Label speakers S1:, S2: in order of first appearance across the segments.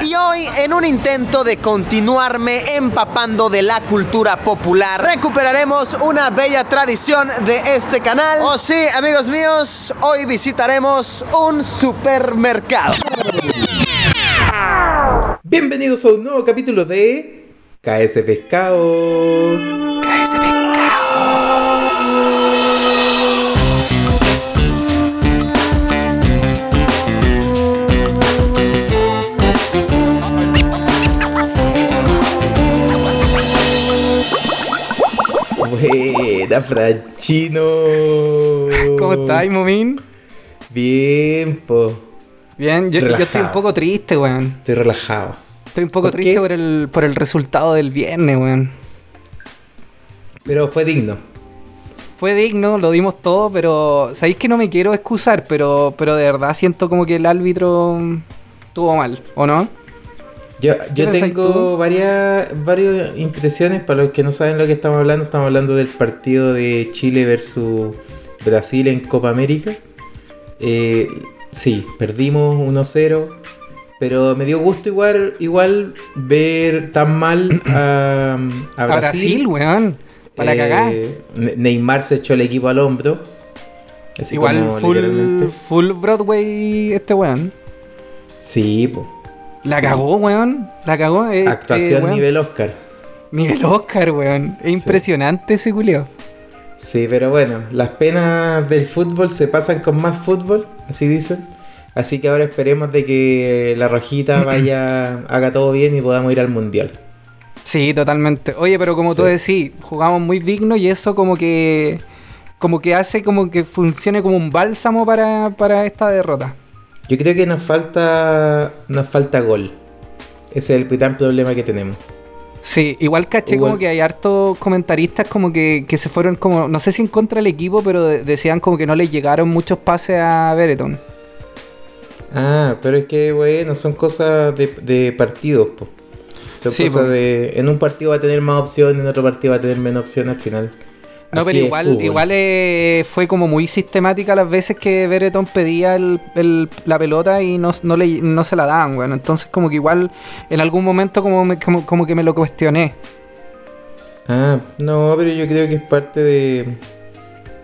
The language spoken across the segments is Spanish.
S1: Y hoy, en un intento de continuarme empapando de la cultura popular, recuperaremos una bella tradición de este canal. Oh sí, amigos míos, hoy visitaremos un supermercado.
S2: Bienvenidos a un nuevo capítulo de KS Pescado. KS Pescado. Buena, Franchino.
S3: ¿Cómo estás, Momín?
S2: Bien, po.
S3: Bien, yo, yo, estoy un poco triste, weón.
S2: Estoy relajado.
S3: Estoy un poco
S2: ¿Por
S3: triste
S2: qué?
S3: por el, por el resultado del viernes, weón.
S2: Pero fue digno.
S3: Fue digno, lo dimos todo, pero sabéis que no me quiero excusar, pero, pero de verdad siento como que el árbitro estuvo mal, ¿o no?
S2: Yo, yo tengo varias, varias impresiones. Para los que no saben lo que estamos hablando, estamos hablando del partido de Chile versus Brasil en Copa América. Eh, sí, perdimos 1-0. Pero me dio gusto igual, igual ver tan mal a, a
S3: A
S2: Brasil.
S3: Brasil, weón. Para
S2: Eh,
S3: cagar.
S2: Ne- Neymar se echó el equipo al hombro. Así
S3: Igual
S2: como
S3: full, full Broadway este weón.
S2: Sí, po.
S3: La
S2: Sí.
S3: cagó, weón. La cagó. eh,
S2: Actuación
S3: eh, weón.
S2: nivel Oscar.
S3: Nivel Oscar, weón. Es
S2: Sí.
S3: impresionante ese culio.
S2: Sí, pero bueno, las penas del fútbol se pasan con más fútbol, así dicen. Así que ahora esperemos de que la rojita vaya, haga todo bien y podamos ir al mundial.
S3: Sí, totalmente. Oye, pero como tú decís, jugamos muy digno y eso como que como que hace como que funcione como un bálsamo para, para esta derrota.
S2: Yo creo que nos falta, nos falta gol. Ese es el gran problema que tenemos.
S3: Sí, igual caché
S2: Igual-
S3: como que hay hartos comentaristas como que, que se fueron como, no sé si en contra del equipo, pero de- decían como que no les llegaron muchos pases a Bereton.
S2: Ah, pero es que, bueno, son cosas de, de partidos, po. Son
S3: Sí,
S2: cosas
S3: po.
S2: de... En un partido va a tener más opciones, en otro partido va a tener menos opciones al final.
S3: No, pero igual,
S2: fútbol.
S3: igual eh, fue como muy sistemática las veces que Bereton pedía el- el- la pelota y no, no, le, no se la daban, bueno. Entonces como que igual en algún momento como, me- como, como que me lo cuestioné.
S2: Ah, no, pero yo creo que es parte de...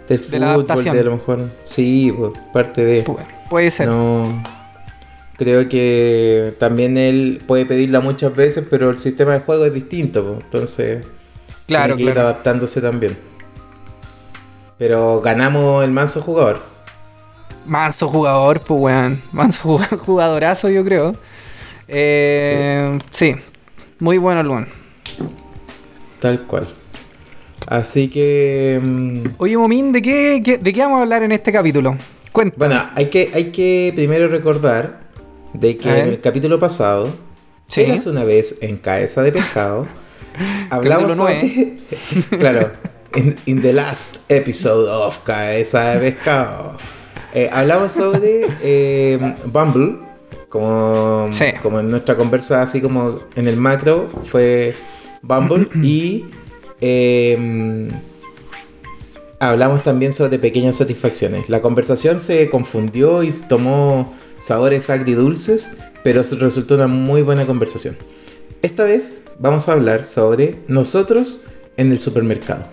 S2: Del
S3: De la
S2: fútbol,
S3: adaptación.
S2: de a lo mejor... Sí, pues, parte de...
S3: Pu- Puede ser.
S2: No. Creo que también él puede pedirla muchas veces, pero el sistema de juego es distinto, po. entonces
S3: claro,
S2: tiene que ir adaptándose también. Pero ganamos el manso jugador.
S3: Manso jugador, pues weón. Manso jug- jugadorazo, yo creo. Eh, sí. Muy bueno el.
S2: Tal cual. Así que. mm,
S3: Oye, Momín, ¿de qué, qué- ¿de qué vamos a hablar en este capítulo? Cuenta.
S2: Bueno, hay que, hay que primero recordar de que en el capítulo pasado,
S3: Sí.
S2: Eras una vez en Cabeza de Pescado, hablamos sobre. claro, in, in the last episode of Cabeza de Pescado. eh, hablamos sobre eh, Bumble, como,
S3: Sí.
S2: como en nuestra conversa, así como en el macro, fue Bumble y. eh, hablamos también sobre pequeñas satisfacciones. La conversación se confundió y tomó sabores agridulces, pero resultó una muy buena conversación. Esta vez vamos a hablar sobre nosotros en el supermercado.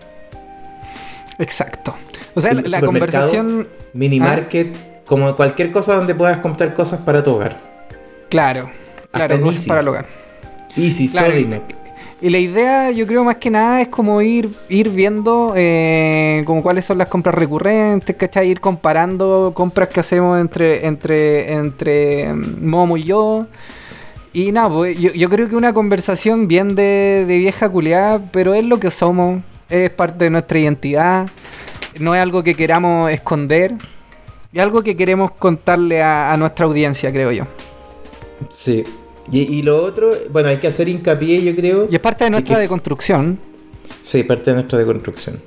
S3: Exacto. O sea,
S2: El
S3: la, conversación.
S2: Mini
S3: Ah.
S2: market, como cualquier cosa donde puedas comprar cosas para tu hogar.
S3: Claro. Claro, cosas para el hogar.
S2: Easy,
S3: Claro,
S2: Solinex.
S3: Y la idea, yo creo más que nada, es como ir, ir viendo eh, como cuáles son las compras recurrentes, ¿cachai? Ir comparando compras que hacemos entre, entre, entre mm, Momo y yo. Y nada, pues, yo, yo creo que una conversación bien de, de vieja culiada, pero es lo que somos, es parte de nuestra identidad, no es algo que queramos esconder, es algo que queremos contarle a, a nuestra audiencia, creo yo.
S2: Sí. Y, y lo otro, bueno, hay que hacer hincapié, yo creo.
S3: Y es parte de nuestra
S2: que-
S3: deconstrucción.
S2: Sí, parte de nuestra deconstrucción.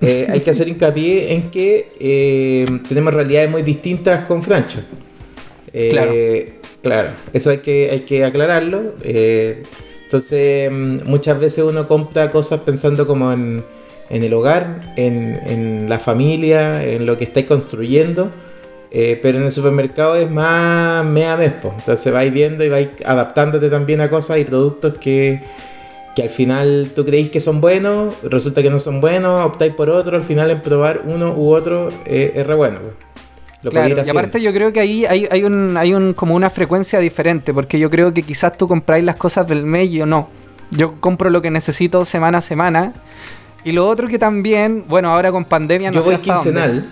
S2: Eh, hay que hacer hincapié en que eh, tenemos realidades muy distintas con Francho. Eh,
S3: Claro.
S2: Claro, eso hay que, hay que aclararlo. Eh, entonces, mm, muchas veces uno compra cosas pensando como en, el hogar, en, la familia, en lo que estáis construyendo. Eh, pero en el supermercado es más mea mes, po. Entonces vais viendo y vais adaptándote también a cosas y productos que, que al final tú creéis que son buenos, resulta que no son buenos, optáis por otro, al final en probar uno u otro eh, es re bueno. Lo
S3: Claro, y aparte yo creo que ahí hay, hay, un, hay un, como una frecuencia diferente, porque yo creo que quizás tú compráis las cosas del mes y yo no. Yo compro lo que necesito semana a semana. Y lo otro que también, bueno, ahora con pandemia no
S2: Yo
S3: sé
S2: voy
S3: hasta dónde.
S2: quincenal.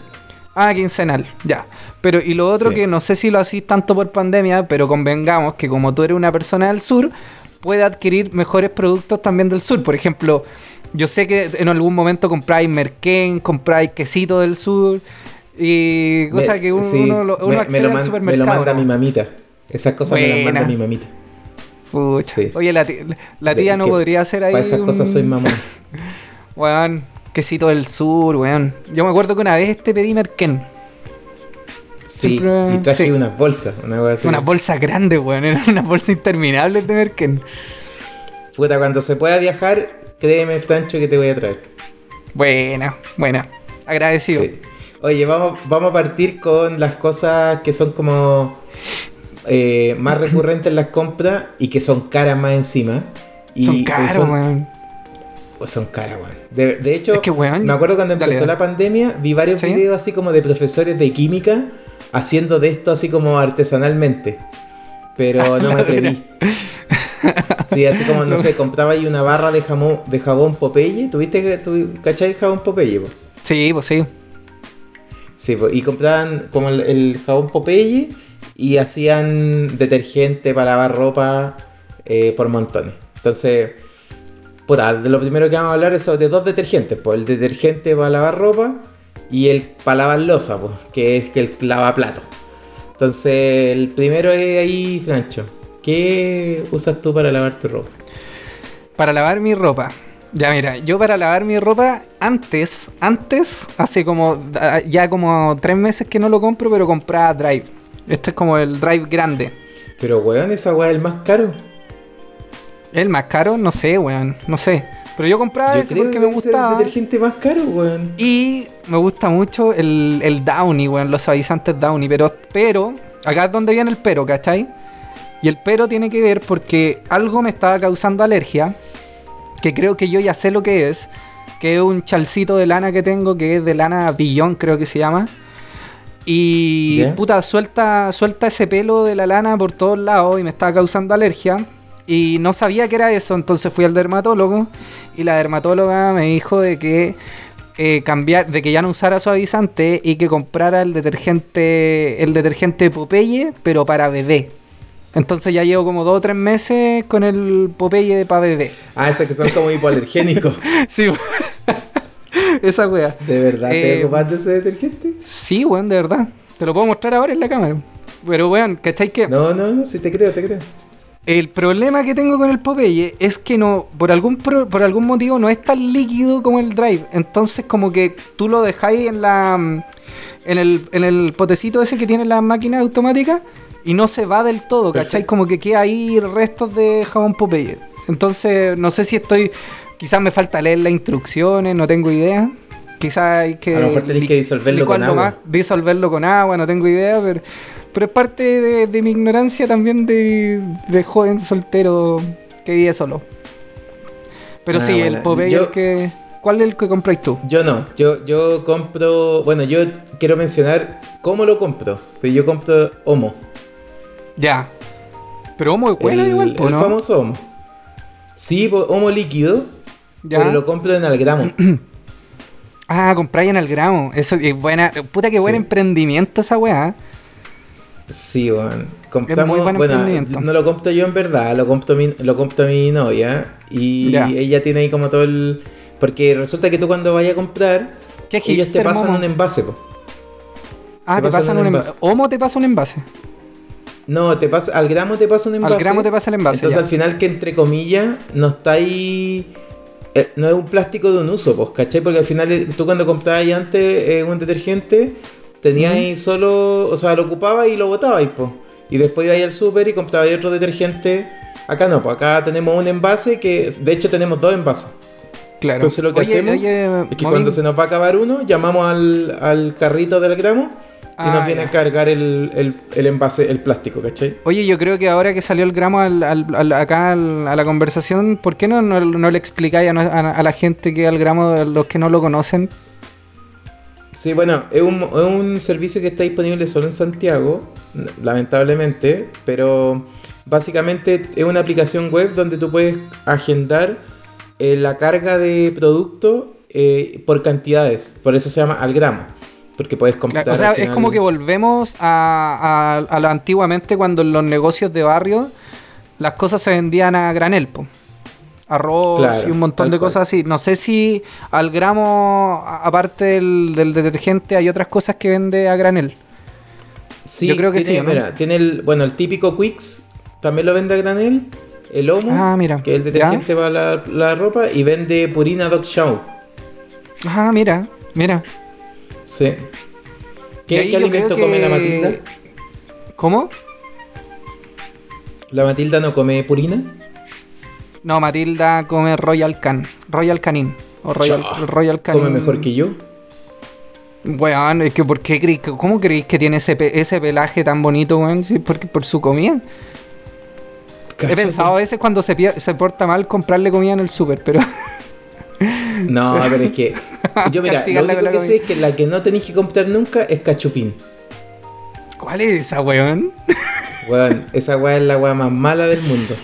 S3: Ah, quincenal, ya. Pero, y lo otro
S2: Sí.
S3: que no sé si lo hacís tanto por pandemia, pero convengamos que como tú eres una persona del sur, puede adquirir mejores productos también del sur. Por ejemplo, yo sé que en algún momento compráis merquén, compráis quesito del sur, y cosa
S2: Me-
S3: que uno,
S2: sí,
S3: uno
S2: me- me
S3: accede
S2: lo
S3: al
S2: man- Me
S3: supermercado.
S2: lo manda
S3: ¿no?
S2: mi mamita. Esas cosas me las manda mi mamita.
S3: Pucha.
S2: Sí.
S3: Oye, la, ti- la tía no podría hacer ahí.
S2: Para esas cosas soy mamón.
S3: Weón, quesito del sur, weón. Yo me acuerdo que una vez te pedí merquén.
S2: Sí,
S3: Siempre-
S2: y traje
S3: sí.
S2: unas bolsas, una así.
S3: Unas bolsas grandes, weón. Eran unas bolsas interminables de merquén.
S2: Puta, cuando se pueda viajar, créeme, Francho, que te voy a traer.
S3: Buena, buena. Agradecido.
S2: Sí. Oye, vamos, vamos a partir con las cosas que son como eh, más recurrentes en las compras y que son caras más encima. Y
S3: son
S2: son-
S3: weón.
S2: pues son caras, weón. De, de hecho,
S3: Es que, weón,
S2: me acuerdo cuando empezó
S3: dale.
S2: la pandemia, vi varios
S3: ¿Sí?
S2: videos así como de profesores de química haciendo de esto así como artesanalmente. Pero no me atreví. Sí, así como, no, sé, compraba ahí una barra de jamón, de jabón Popeye. ¿Tuviste que, tu, cachai el jabón Popeye, po?
S3: Sí, pues sí.
S2: Sí, po, y compraban como el, jabón Popeye y hacían detergente para lavar ropa eh, por montones. Entonces, puta, lo primero que vamos a hablar es sobre dos detergentes, pues el detergente para lavar ropa y el para lavar losa, pues, que es el lavaplato. Entonces, el primero es ahí, Francho. ¿Qué usas tú para lavar tu ropa?
S3: Para lavar mi ropa. Ya mira, yo para lavar mi ropa antes, antes, hace como ya como tres meses que no lo compro, pero compraba Drive. Este es como el Drive grande.
S2: Pero, weón, esa weá es el más caro.
S3: ¿El más caro? No sé, weón, no sé. Pero yo compraba
S2: Yo
S3: ese
S2: creo
S3: porque
S2: que
S3: me
S2: ser el
S3: gustaba.
S2: detergente más caro, weón.
S3: Y me gusta mucho el, el Downy, weón, los suavizantes Downy. Pero, pero, acá es donde viene el pero, ¿cachai? Y el pero tiene que ver porque algo me estaba causando alergia, que creo que yo ya sé lo que es, que es un chalcito de lana que tengo, que es de lana billón, creo que se llama. Y puta, suelta, suelta ese pelo de la lana por todos lados y me estaba causando alergia. Y no sabía que era eso, entonces fui al dermatólogo y la dermatóloga me dijo de que eh, cambiar, de que ya no usara suavizante y que comprara el detergente, el detergente Popeye, pero para bebé. Entonces ya llevo como dos o tres meses con el Popeye de para bebé.
S2: Ah, esos que son como hipoalergénicos.
S3: Sí, esa wea.
S2: ¿De verdad te
S3: Eh,
S2: ocupas de ese detergente?
S3: Sí, weón, de verdad. Te lo puedo mostrar ahora en la cámara. Pero weón, ¿cachai que?
S2: No, no, no, sí te creo, te creo.
S3: El problema que tengo con el Popeye es que no, por algún pro- por algún motivo no es tan líquido como el Drive. Entonces como que tú lo dejáis en la mm, en el, en el potecito ese que tiene la máquina automática y no se va del todo, ¿cachai?
S2: Perfecto.
S3: Como que queda ahí restos de jabón Popeye. Entonces no sé si estoy, quizás me falta leer las instrucciones, no tengo idea. Quizás hay que
S2: A lo mejor tenés que disolverlo con agua.
S3: disolverlo con agua, no tengo idea, pero, pero es parte de, de mi ignorancia también de, de joven soltero que vive solo. Pero
S2: Ah,
S3: sí, el Popeye
S2: yo-
S3: el que. ¿Cuál es el que compráis tú?
S2: Yo no, yo, yo compro. Bueno, yo quiero mencionar cómo lo compro. Pero yo compro Homo.
S3: Ya. Pero Homo
S2: el,
S3: igual, po,
S2: el
S3: ¿no?
S2: famoso Homo. Sí, Homo líquido.
S3: Ya.
S2: Pero lo compro en al gramo.
S3: Ah, compráis en el gramo. Eso es buena. Puta que buen emprendimiento esa weá.
S2: Sí, bueno. Compramos,
S3: buen
S2: bueno,
S3: emprendimiento.
S2: no lo compro yo en verdad, lo compro mi, lo compro mi novia. Y
S3: Ya.
S2: ella tiene ahí como todo el. Porque resulta que tú cuando vayas a comprar,
S3: Qué
S2: ellos te pasan
S3: Momo.
S2: un envase, po.
S3: Ah,
S2: te
S3: te
S2: pasan
S3: pasan
S2: un
S3: envase. Homo te pasa un envase.
S2: No, te pasa, al gramo te pasa un envase.
S3: gramo te pasa el envase,
S2: Entonces
S3: ya.
S2: al final que entre comillas no está ahí. eh, no es un plástico de un uso, pues, ¿cachai? Porque al final eh, tú cuando comprabas antes eh, un detergente, tenías ahí solo, o sea, lo ocupabas y lo botabas, pues. Y después ibas al súper y comprabas otro detergente. Acá no, pues acá tenemos un envase que, de hecho tenemos dos envases.
S3: Claro.
S2: Entonces lo que
S3: Oye,
S2: hacemos
S3: oye,
S2: es que cuando se nos va a acabar uno, llamamos al, al carrito del gramo y nos
S3: Ah,
S2: viene
S3: ya.
S2: a cargar el, el, el envase, el plástico, ¿cachai?
S3: Oye, yo creo que ahora que salió el gramo al- al- al- acá al- a la conversación, ¿por qué no, no, no le explicáis a, no- a- a la gente que el gramo, a los que no lo conocen?
S2: Sí, bueno, es un, es un servicio que está disponible solo en Santiago, lamentablemente, pero básicamente es una aplicación web donde tú puedes agendar eh, la carga de producto eh, por cantidades, por eso se llama al gramo, porque puedes comprar.
S3: o sea, es como que volvemos a, a- a lo antiguamente cuando en los negocios de barrio las cosas se vendían a granel, po. Arroz
S2: Claro,
S3: y un montón de
S2: cual.
S3: cosas así. No sé si al gramo, aparte del, del detergente, hay otras cosas que vende a granel.
S2: Sí,
S3: Yo creo que
S2: tiene,
S3: sí, ¿no?
S2: Mira, tiene el, bueno, el típico Quicks, también lo vende a granel, el Omo,
S3: Ah, mira,
S2: que es el detergente para la, la ropa, y vende Purina Dog Show.
S3: Ah, mira, mira.
S2: Sí. ¿Qué, qué alimento come la Matilda?
S3: ¿Cómo?
S2: ¿La Matilda no come Purina?
S3: No, Matilda come Royal Can. Royal Canin. O Royal, Royal Canin.
S2: Come mejor que yo.
S3: Weón, es que ¿por qué creéis que, ¿cómo creéis que tiene ese, pe- ese pelaje tan bonito, weón? Sí, porque por su comida. He pensado a veces cuando se, se porta mal comprarle comida en el súper, pero
S2: No, pero es que. Yo, mira, lo único que sé es que la que no tenéis que comprar nunca es cachupín.
S3: ¿cuál es esa, weón?
S2: Weón, esa weá es la weá más mala del mundo.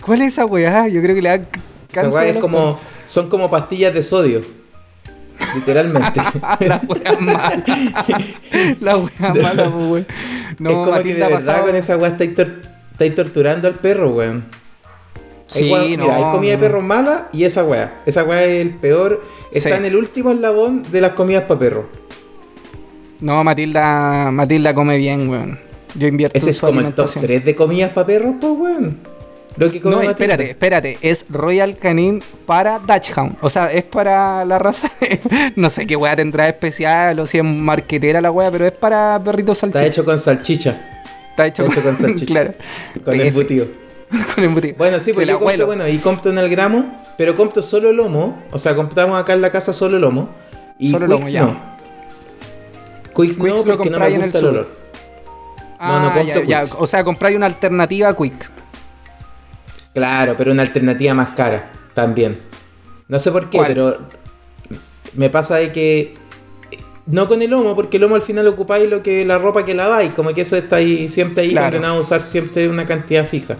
S3: ¿Cuál es esa weá? Yo creo que le da c-
S2: Esa
S3: cáncer
S2: weá es como. Son como pastillas de sodio. Literalmente.
S3: La weá mala. La weá mala, weón. No,
S2: es como que de verdad
S3: pasado-
S2: con esa weá estáis, tor- estáis torturando al perro, weón.
S3: Sí, no.
S2: mira, hay comida de perro mala y esa weá. Esa weá es el peor. Está
S3: Sí.
S2: en el último eslabón de las comidas para perro.
S3: No, Matilda, Matilda come bien, weón. Yo invierto
S2: Ese
S3: en
S2: es como el top
S3: alimentación.
S2: 3 de comidas para perros, pues weón. Lo que come
S3: No, espérate, espérate. Es Royal Canin para Dachshund. O sea, es para la raza. no sé qué weá tendrá especial o si es marquetera la weá, pero es para perritos
S2: Está
S3: salchicha.
S2: hecho con salchicha.
S3: Está hecho,
S2: está hecho con salchicha.
S3: claro.
S2: Con
S3: PF,
S2: embutido.
S3: Con embutido.
S2: Bueno, sí, pues
S3: Del
S2: yo compro, bueno, y compro en el gramo, pero compro solo el lomo. O sea, compramos acá en la casa solo el lomo. Y
S3: Solo
S2: Quicks
S3: lomo, ya.
S2: no. Quicks,
S3: Quicks
S2: no,
S3: lo
S2: porque no me
S3: en el
S2: gusta el
S3: súper.
S2: olor.
S3: Ah,
S2: no, no compro
S3: ya, ya.
S2: Quicks.
S3: O sea, compráis una alternativa a Quick.
S2: Claro, pero una alternativa más cara también. No sé por qué,
S3: ¿Cuál?
S2: pero me pasa de que no con el lomo, porque el lomo al final ocupáis lo que la ropa que laváis, como que eso está ahí siempre ahí
S3: Claro.
S2: condenado a usar siempre una cantidad fija.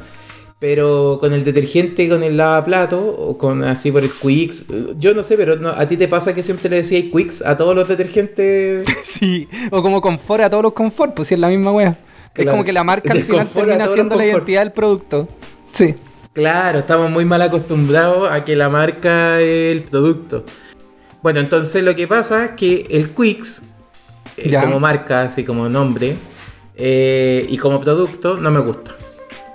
S2: Pero con el detergente, con el lavaplato, o con así por el Quicks, yo no sé, pero no- a ti te pasa que siempre le decías Quicks a todos los detergentes.
S3: sí. O como confort a todos los confort, pues si es la misma weá. Es como que la marca al final termina siendo la identidad del producto. Sí.
S2: Claro, estamos muy mal acostumbrados a que la marca es el producto. Bueno, entonces lo que pasa es que el Quicks, eh, como marca, así como nombre, eh, y como producto, no me gusta.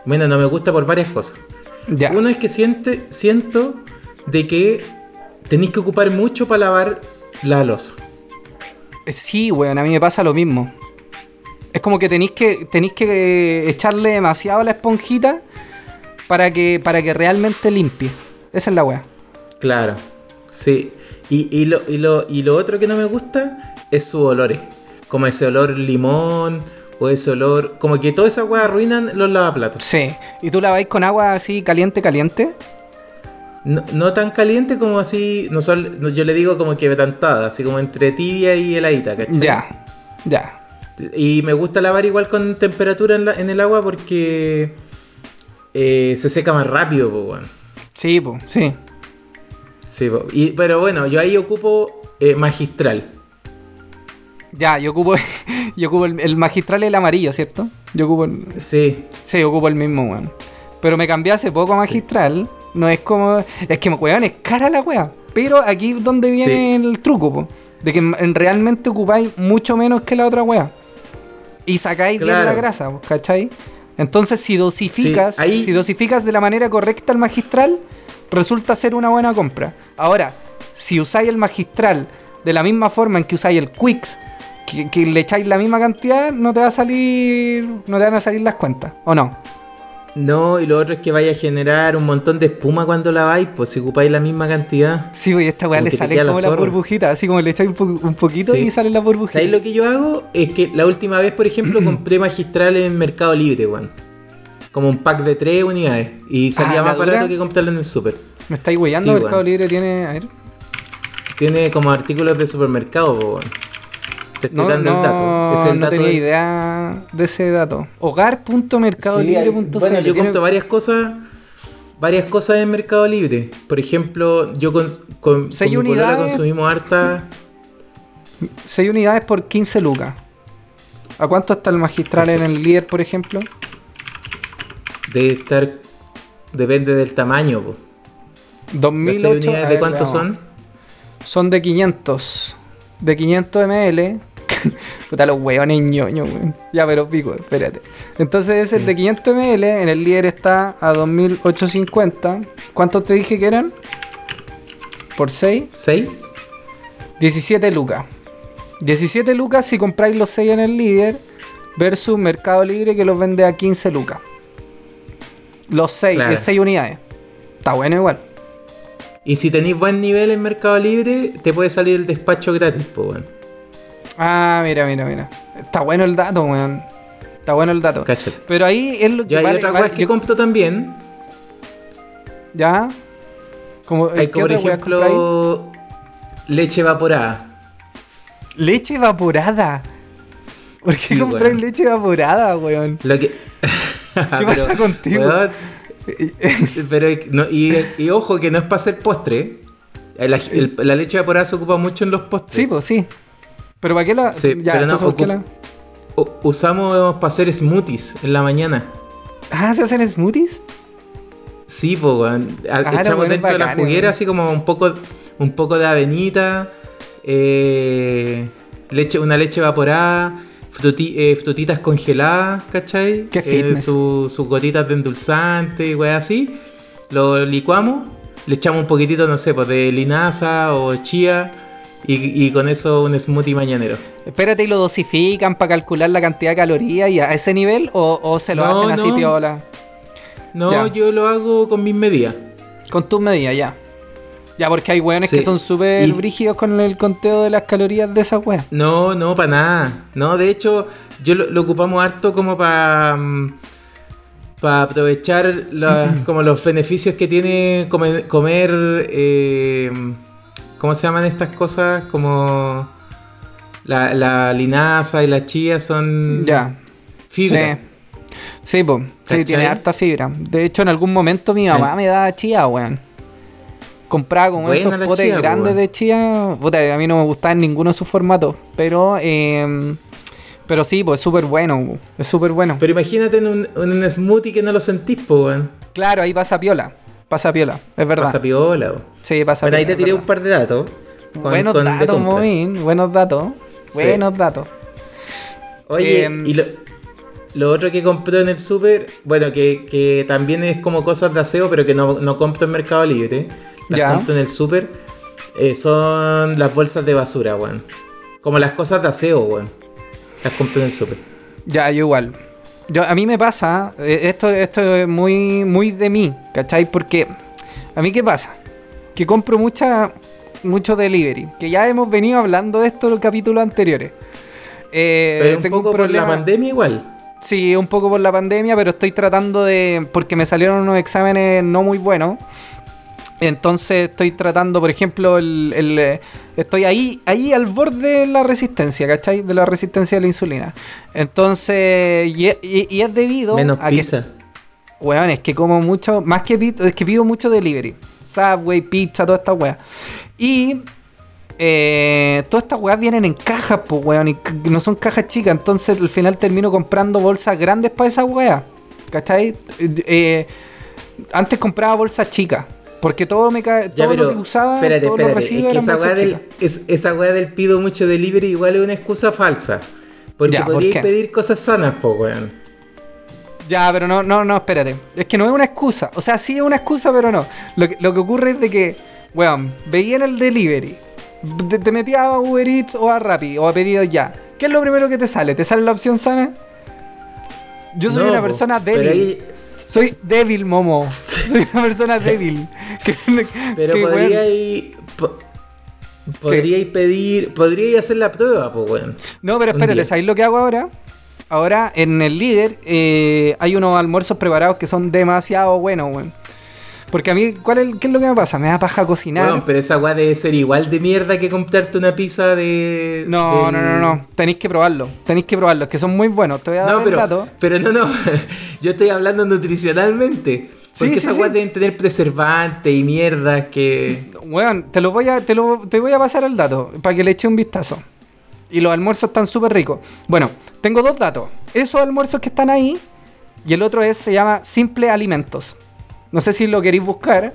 S2: Bueno, no me gusta por varias cosas.
S3: Ya.
S2: Uno es que siente, siento de que tenéis que ocupar mucho para lavar la losa.
S3: Sí, weón, a mí me pasa lo mismo. Es como que tenéis que, tenéis que eh, echarle demasiado a la esponjita para que, para que realmente limpie. Esa es la weá.
S2: Claro, sí. Y, y lo, y, lo, y lo otro que no me gusta es sus olores. Como ese olor limón o ese olor... Como que todas esas weas arruinan los lavaplatos.
S3: Sí. ¿Y tú la vais con agua así caliente, caliente?
S2: No, no tan caliente como así... No son, no, yo le digo como que tantada, así como entre tibia y heladita, ¿cachai?
S3: Ya. Ya.
S2: Y me gusta lavar igual con temperatura en, la- en el agua porque eh, se seca más rápido, pues, weón.
S3: Sí, pues, sí.
S2: Sí, po. y, pero bueno, yo ahí ocupo eh, magistral.
S3: Ya, yo ocupo, yo ocupo el, el magistral y el amarillo, ¿cierto? Yo ocupo el,
S2: Sí,
S3: Sí, ocupo el mismo, weón. Pero me cambié hace poco a magistral. No es como. Es que, weón, es cara la weá. Pero aquí es donde viene el truco, po. De que en- realmente ocupáis mucho menos que la otra weá. Y sacáis bien
S2: Claro.
S3: la grasa, ¿cachai? Entonces, si dosificas,
S2: Sí, ahí-
S3: si dosificas de la manera correcta el magistral, resulta ser una buena compra. Ahora, si usáis el magistral de la misma forma en que usáis el Quicks, que, que le echáis la misma cantidad, no te va a salir. No te van a salir las cuentas, ¿o no?
S2: No, y lo otro es que vaya a generar un montón de espuma cuando la vais, pues si ocupáis la misma cantidad.
S3: Sí, güey, esta weá le sale
S2: la
S3: como la burbujita, así como le echáis un, po- un poquito
S2: Sí.
S3: y sale la burbujita.
S2: ¿Sabéis lo que yo hago? Es que la última vez, por ejemplo, compré magistral en Mercado Libre, weón. Como un pack de tres unidades. Y salía
S3: Ah,
S2: más
S3: ¿la
S2: barato
S3: dura?
S2: que comprarlo en el super.
S3: Me estáis weyando,
S2: Sí,
S3: Mercado. Libre tiene. A ver.
S2: Tiene como artículos de supermercado, weón. Te estoy
S3: No,
S2: dando el dato.
S3: no,
S2: es el
S3: no
S2: dato
S3: tenía
S2: de-
S3: idea de ese dato.
S2: Sí,
S3: Hogar.mercadolibre.cl
S2: Bueno, yo
S3: tiene-
S2: compro varias cosas. Varias cosas en Mercado Libre. Por ejemplo, yo con, con,
S3: Seis
S2: con mi
S3: unidades.
S2: consumimos harta.
S3: 6 unidades por 15 lucas. ¿A cuánto está el magistral en el líder, por ejemplo?
S2: Debe estar. Depende del tamaño, po. Las
S3: 2008.
S2: seis
S3: a
S2: unidades
S3: ver,
S2: de cuántos son.
S3: Son de 500. De 500 ml. Puta, los hueones ñoño, weón. Ya, pero pico, espérate. Entonces es el
S2: Sí.
S3: de 500 ml. En el líder está a 2850. ¿Cuántos te dije que eran? Por 6.
S2: ¿Seis?
S3: 17 lucas. 17 lucas si compráis los 6 en el líder. Versus Mercado Libre que los vende a 15 lucas. Los 6,
S2: Claro.
S3: de 6 unidades. Está bueno igual.
S2: Y si tenéis buen nivel en Mercado Libre, te puede salir el despacho gratis, po, weón.
S3: Ah, mira, mira, mira. Está bueno el dato, weón. Está bueno el dato.
S2: Cáchate.
S3: Pero ahí es lo que
S2: Yo hay
S3: vale-
S2: otra
S3: vale-
S2: que
S3: yo-
S2: compro también.
S3: ¿Ya? Como,
S2: Hay,
S3: ¿qué
S2: por ejemplo, leche evaporada.
S3: Leche evaporada. ¿Por qué
S2: Sí, weón.
S3: leche evaporada, weón?
S2: Lo que...
S3: ¿Qué pasa contigo?
S2: weón, pero, no, y, y ojo que no es para hacer postre. La, el- la leche evaporada se ocupa mucho en los postres.
S3: Sí, pues sí. Pero ¿para qué la.?
S2: Sí,
S3: ya,
S2: pero no,
S3: entonces, ¿por qué
S2: ocup-
S3: la-
S2: U- usamos para hacer smoothies en la mañana.
S3: Ah, ¿se hacen smoothies?
S2: Sí, pues, weón.
S3: Ah,
S2: Echamos dentro de la juguera así como un poco, un poco de avenita, eh, leche, una leche evaporada, eh, frutitas congeladas, ¿cachai?
S3: Qué
S2: Eh,
S3: fitness.
S2: su- sus gotitas de endulzante y weá así. Lo licuamos, le echamos un poquitito, no sé, pues de linaza o chía y, y con eso un smoothie mañanero.
S3: Espérate, ¿y lo dosifican para calcular la cantidad de calorías y a ese nivel? ¿O, o se lo
S2: No,
S3: hacen así
S2: no.
S3: piola?
S2: No,
S3: Ya.
S2: yo lo hago con mis medidas.
S3: Con tus medidas, ya. Ya, porque hay weones
S2: Sí.
S3: que son súper brígidos con el conteo de las calorías de esas weas.
S2: No, no, para nada. No, de hecho, yo lo, lo ocupamos harto como para para aprovechar la- como los beneficios que tiene comer, comer eh, ¿cómo se llaman estas cosas? Como la, la linaza y la chía son
S3: Ya.
S2: fibra.
S3: Sí. Sí, pues. Sí, tiene harta fibra. De hecho, en algún momento mi mamá me daba chía, weón. Compraba como
S2: Buena
S3: esos potes
S2: chía,
S3: grandes
S2: weón.
S3: de chía. Puta, a mí no me gustaba en ninguno de sus formatos. Pero, eh, pero sí, pues es súper bueno. Es súper bueno.
S2: Pero imagínate en un, en un smoothie que no lo sentís, po, weón.
S3: Claro, ahí pasa piola. Pasa piola, es verdad.
S2: Pasa piola, po.
S3: Sí, pasa
S2: Bueno, ahí
S3: piola,
S2: te
S3: es
S2: tiré
S3: verdad.
S2: un par de datos. con-
S3: buenos
S2: con
S3: datos. Buenos datos.
S2: Sí.
S3: Buenos datos.
S2: Oye,
S3: Em,
S2: y lo, lo otro que compré en el súper, bueno, que, que también es como cosas de aseo, pero que no, no compro en Mercado Libre, las
S3: Ya.
S2: compro en el súper, eh, son las bolsas de basura, weón. Como las cosas de aseo, weón. Las compro en el súper.
S3: Ya, yo igual. Yo, a mí me pasa, eh, esto, esto es muy, muy de mí, ¿cachai? Porque a mí qué pasa? Que compro mucha, mucho delivery, que ya hemos venido hablando de esto en los capítulos anteriores. Eh,
S2: Pero un
S3: tengo
S2: poco por la pandemia igual.
S3: Sí, un poco por la pandemia, pero estoy tratando de. Porque me salieron unos exámenes no muy buenos. Entonces estoy tratando, por ejemplo, el, el, eh, estoy ahí, ahí al borde de la resistencia, ¿cachai? De la resistencia a la insulina. Entonces, y, y es debido
S2: Menos
S3: a que,
S2: pizza.
S3: weón, es que como mucho, más que es que pido mucho delivery. Subway, pizza, toda esta weá. Y eh, todas estas weas vienen en cajas, pues weón, y no son cajas chicas. Entonces al final termino comprando bolsas grandes para esas weas. ¿Cachai? Eh, antes compraba bolsas chicas. Porque todo me cae, todo lo que usaba,
S2: espérate,
S3: los
S2: espérate. Es que esa weá, del, es- esa weá del pido mucho delivery igual es una excusa falsa. Porque
S3: Ya, ¿por
S2: podríais pedir cosas sanas, po, weón.
S3: Ya, pero no, no, no, espérate. Es que no es una excusa. O sea, sí es una excusa, pero no. Lo que, lo que ocurre es de que, weón, veía en el delivery. Te, te metías a Uber Eats o a Rappi o a pedido ya. ¿Qué es lo primero que te sale? ¿Te sale la opción sana? Yo soy
S2: No,
S3: una persona
S2: ahí-
S3: Soy débil, Momo. Soy una persona débil. Que-
S2: Pero
S3: que,
S2: podría ir. po- Podría ir pedir. Podría ir hacer la prueba, pues, weón.
S3: No, pero espérate. ¿sabéis lo que hago ahora? Ahora en el líder eh, hay unos almuerzos preparados que son demasiado buenos, weón. Porque a mí, ¿cuál es, ¿qué es lo que me pasa? Me da paja cocinar.
S2: Weón, pero esa weá debe ser igual de mierda que comprarte una pizza de.
S3: no,
S2: del-
S3: no, no, no. Tenéis que probarlo. Tenéis que probarlo. Es que son muy buenos. Te voy a dar
S2: No,
S3: el
S2: pero,
S3: dato.
S2: pero no, no. Yo estoy hablando nutricionalmente.
S3: Sí,
S2: Porque
S3: sí,
S2: esas
S3: sí.
S2: weas deben tener preservantes y mierdas que.
S3: Weón, te lo voy a, te lo, te voy a pasar el dato para que le eche un vistazo. Y los almuerzos están súper ricos. Bueno, tengo dos datos. Esos almuerzos que están ahí y el otro es, se llama Simple Alimentos. No sé si lo queréis buscar.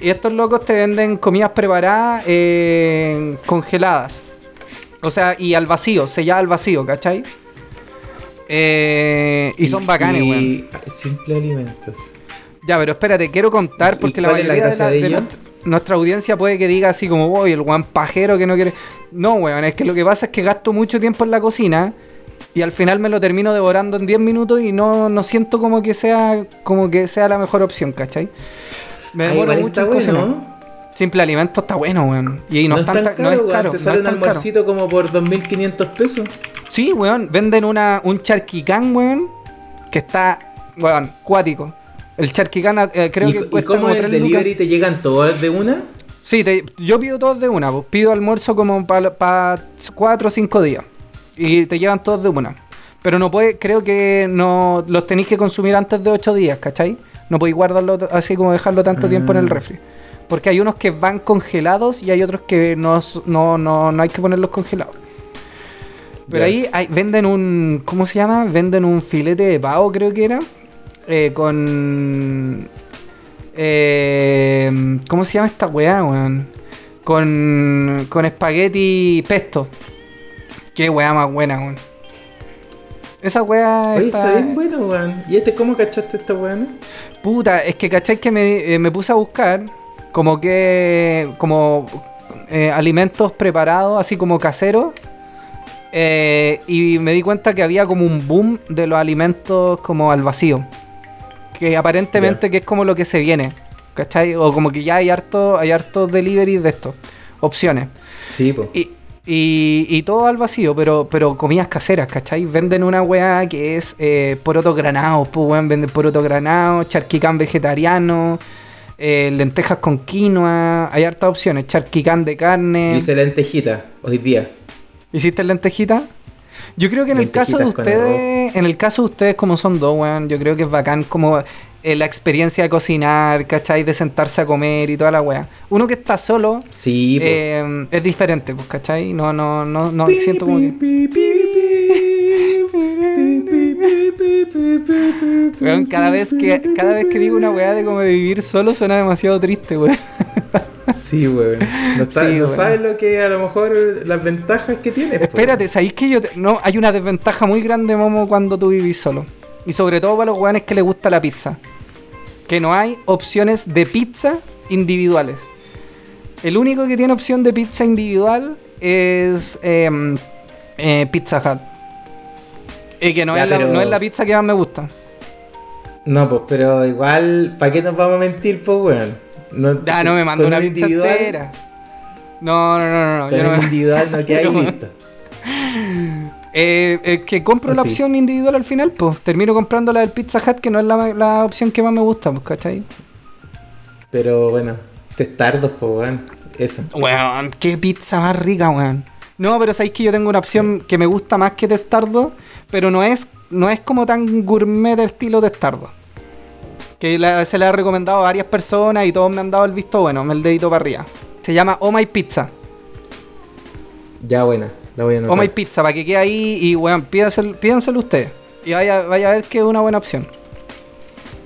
S3: Y estos locos te venden comidas preparadas eh, congeladas. O sea, y al vacío, sellada al vacío, ¿cachai? Eh, y son bacanes, weón.
S2: Simple alimentos.
S3: Ya, pero espérate, quiero contar
S2: ¿Y
S3: porque la mayoría de, la-
S2: de
S3: de nuestra audiencia puede que diga así como, voy, el guan pajero que no quiere. No, weón, es que lo que pasa es que gasto mucho tiempo en la cocina y al final me lo termino devorando en 10 minutos y no, no siento como que sea como que sea la mejor opción, ¿cachai? Me
S2: Ah,
S3: demoro
S2: igual
S3: mucho
S2: bueno.
S3: Simple alimento está bueno, weón. Y no,
S2: No,
S3: es tan,
S2: caro,
S3: no es
S2: weón,
S3: caro.
S2: Te
S3: no
S2: sale
S3: es
S2: un
S3: tan caro.
S2: almuercito como por 2.500 pesos.
S3: Sí, weón, venden una, un charquicán, weón, que está, weón, cuático. El charquicán eh, creo
S2: ¿Y,
S3: que
S2: y
S3: cuesta
S2: cómo
S3: como
S2: el
S3: 3
S2: delivery te llegan todos de una?
S3: Sí, te- yo pido todos de una, pues, pido almuerzo como para cuatro o cinco días. Y te llegan todos de una. Pero no puede, creo que no los tenéis que consumir antes de ocho días, ¿cachai? No podéis guardarlo así como dejarlo tanto tiempo en el
S2: Mm.
S3: refri. Porque hay unos que van congelados y hay otros que no, no, no, no hay que ponerlos congelados. Pero ahí hay- venden un. ¿Cómo se llama? Venden un filete de pavo, creo que era. eh, con. eh, ¿Cómo se llama esta weá, weón? Con. Con espagueti pesto. Qué weá más buena, weón. Esa weá
S2: Oye,
S3: está.
S2: está bien bueno, weón. ¿Y este cómo cachaste esta weón?
S3: Puta, es que cachai que me, eh, me puse a buscar como que. como eh, alimentos preparados, así como caseros. eh, y me di cuenta que había como un boom de los alimentos como al vacío. Que aparentemente que es como lo que se viene. ¿Cachai? O como que ya hay harto, hay hartos deliveries de esto. Opciones.
S2: Sí, po.
S3: Y, y, y todo al vacío, pero, pero comidas caseras, ¿cachai? Venden una weá que es eh, porotos granados, pues weón, venden porotos granados, charquicán vegetariano, eh, lentejas con quinoa, hay hartas opciones, charquicán de
S2: Yo
S3: carne.
S2: hice lentejita hoy día.
S3: ¿Hiciste lentejita? Yo creo que en el caso de ustedes, en el caso de ustedes como son dos, weón, yo creo que es bacán como eh, la experiencia de cocinar, ¿cachai? De sentarse a comer y toda la weá. Uno que está solo,
S2: Sí,
S3: eh, es diferente, pues, ¿cachai? No, no, no, no siento como que. Weón, cada vez que, cada vez que digo una weá de como de vivir solo suena demasiado triste, weón.
S2: Sí, weón. No, sa-
S3: Sí,
S2: no sabes lo que a lo mejor las ventajas que tiene. po.
S3: Espérate, ¿sabéis que yo te- no hay una desventaja muy grande, Momo, cuando tú vivís solo? Y sobre todo para los weones que les gusta la pizza. Que no hay opciones de pizza individuales. El único que tiene opción de pizza individual es em, eh, Pizza Hut. Y que no,
S2: Ya,
S3: es la,
S2: pero-
S3: no es la pizza que más me gusta.
S2: No, pues, pero igual, ¿para qué nos vamos a mentir, pues, weón? No,
S3: Ya, no me mando una
S2: un
S3: pizza
S2: individual-
S3: entera. No, no, no, no. no,
S2: Con
S3: yo no me-
S2: individual no queda listo.
S3: Eh, eh, que compro la opción individual al final, pues. Termino comprando la del Pizza Hut, que no es la, la opción que más me gusta, pues, ¿cachai?
S2: Pero bueno, testardos, pues, weón. Eso.
S3: Weón, qué pizza más rica, weón. No, pero sabéis que yo tengo una opción que me gusta más que testardo, pero no es, no es como tan gourmet del estilo testardo. Que la- se le ha recomendado a varias personas y todos me han dado el visto bueno, el dedito para arriba. Se llama Oh My Pizza.
S2: Ya, buena. La voy a anotar.
S3: My Pizza, para que quede ahí y, weón, pídanselo, pídanselo ustedes. Y vaya, vaya a ver que es una buena opción.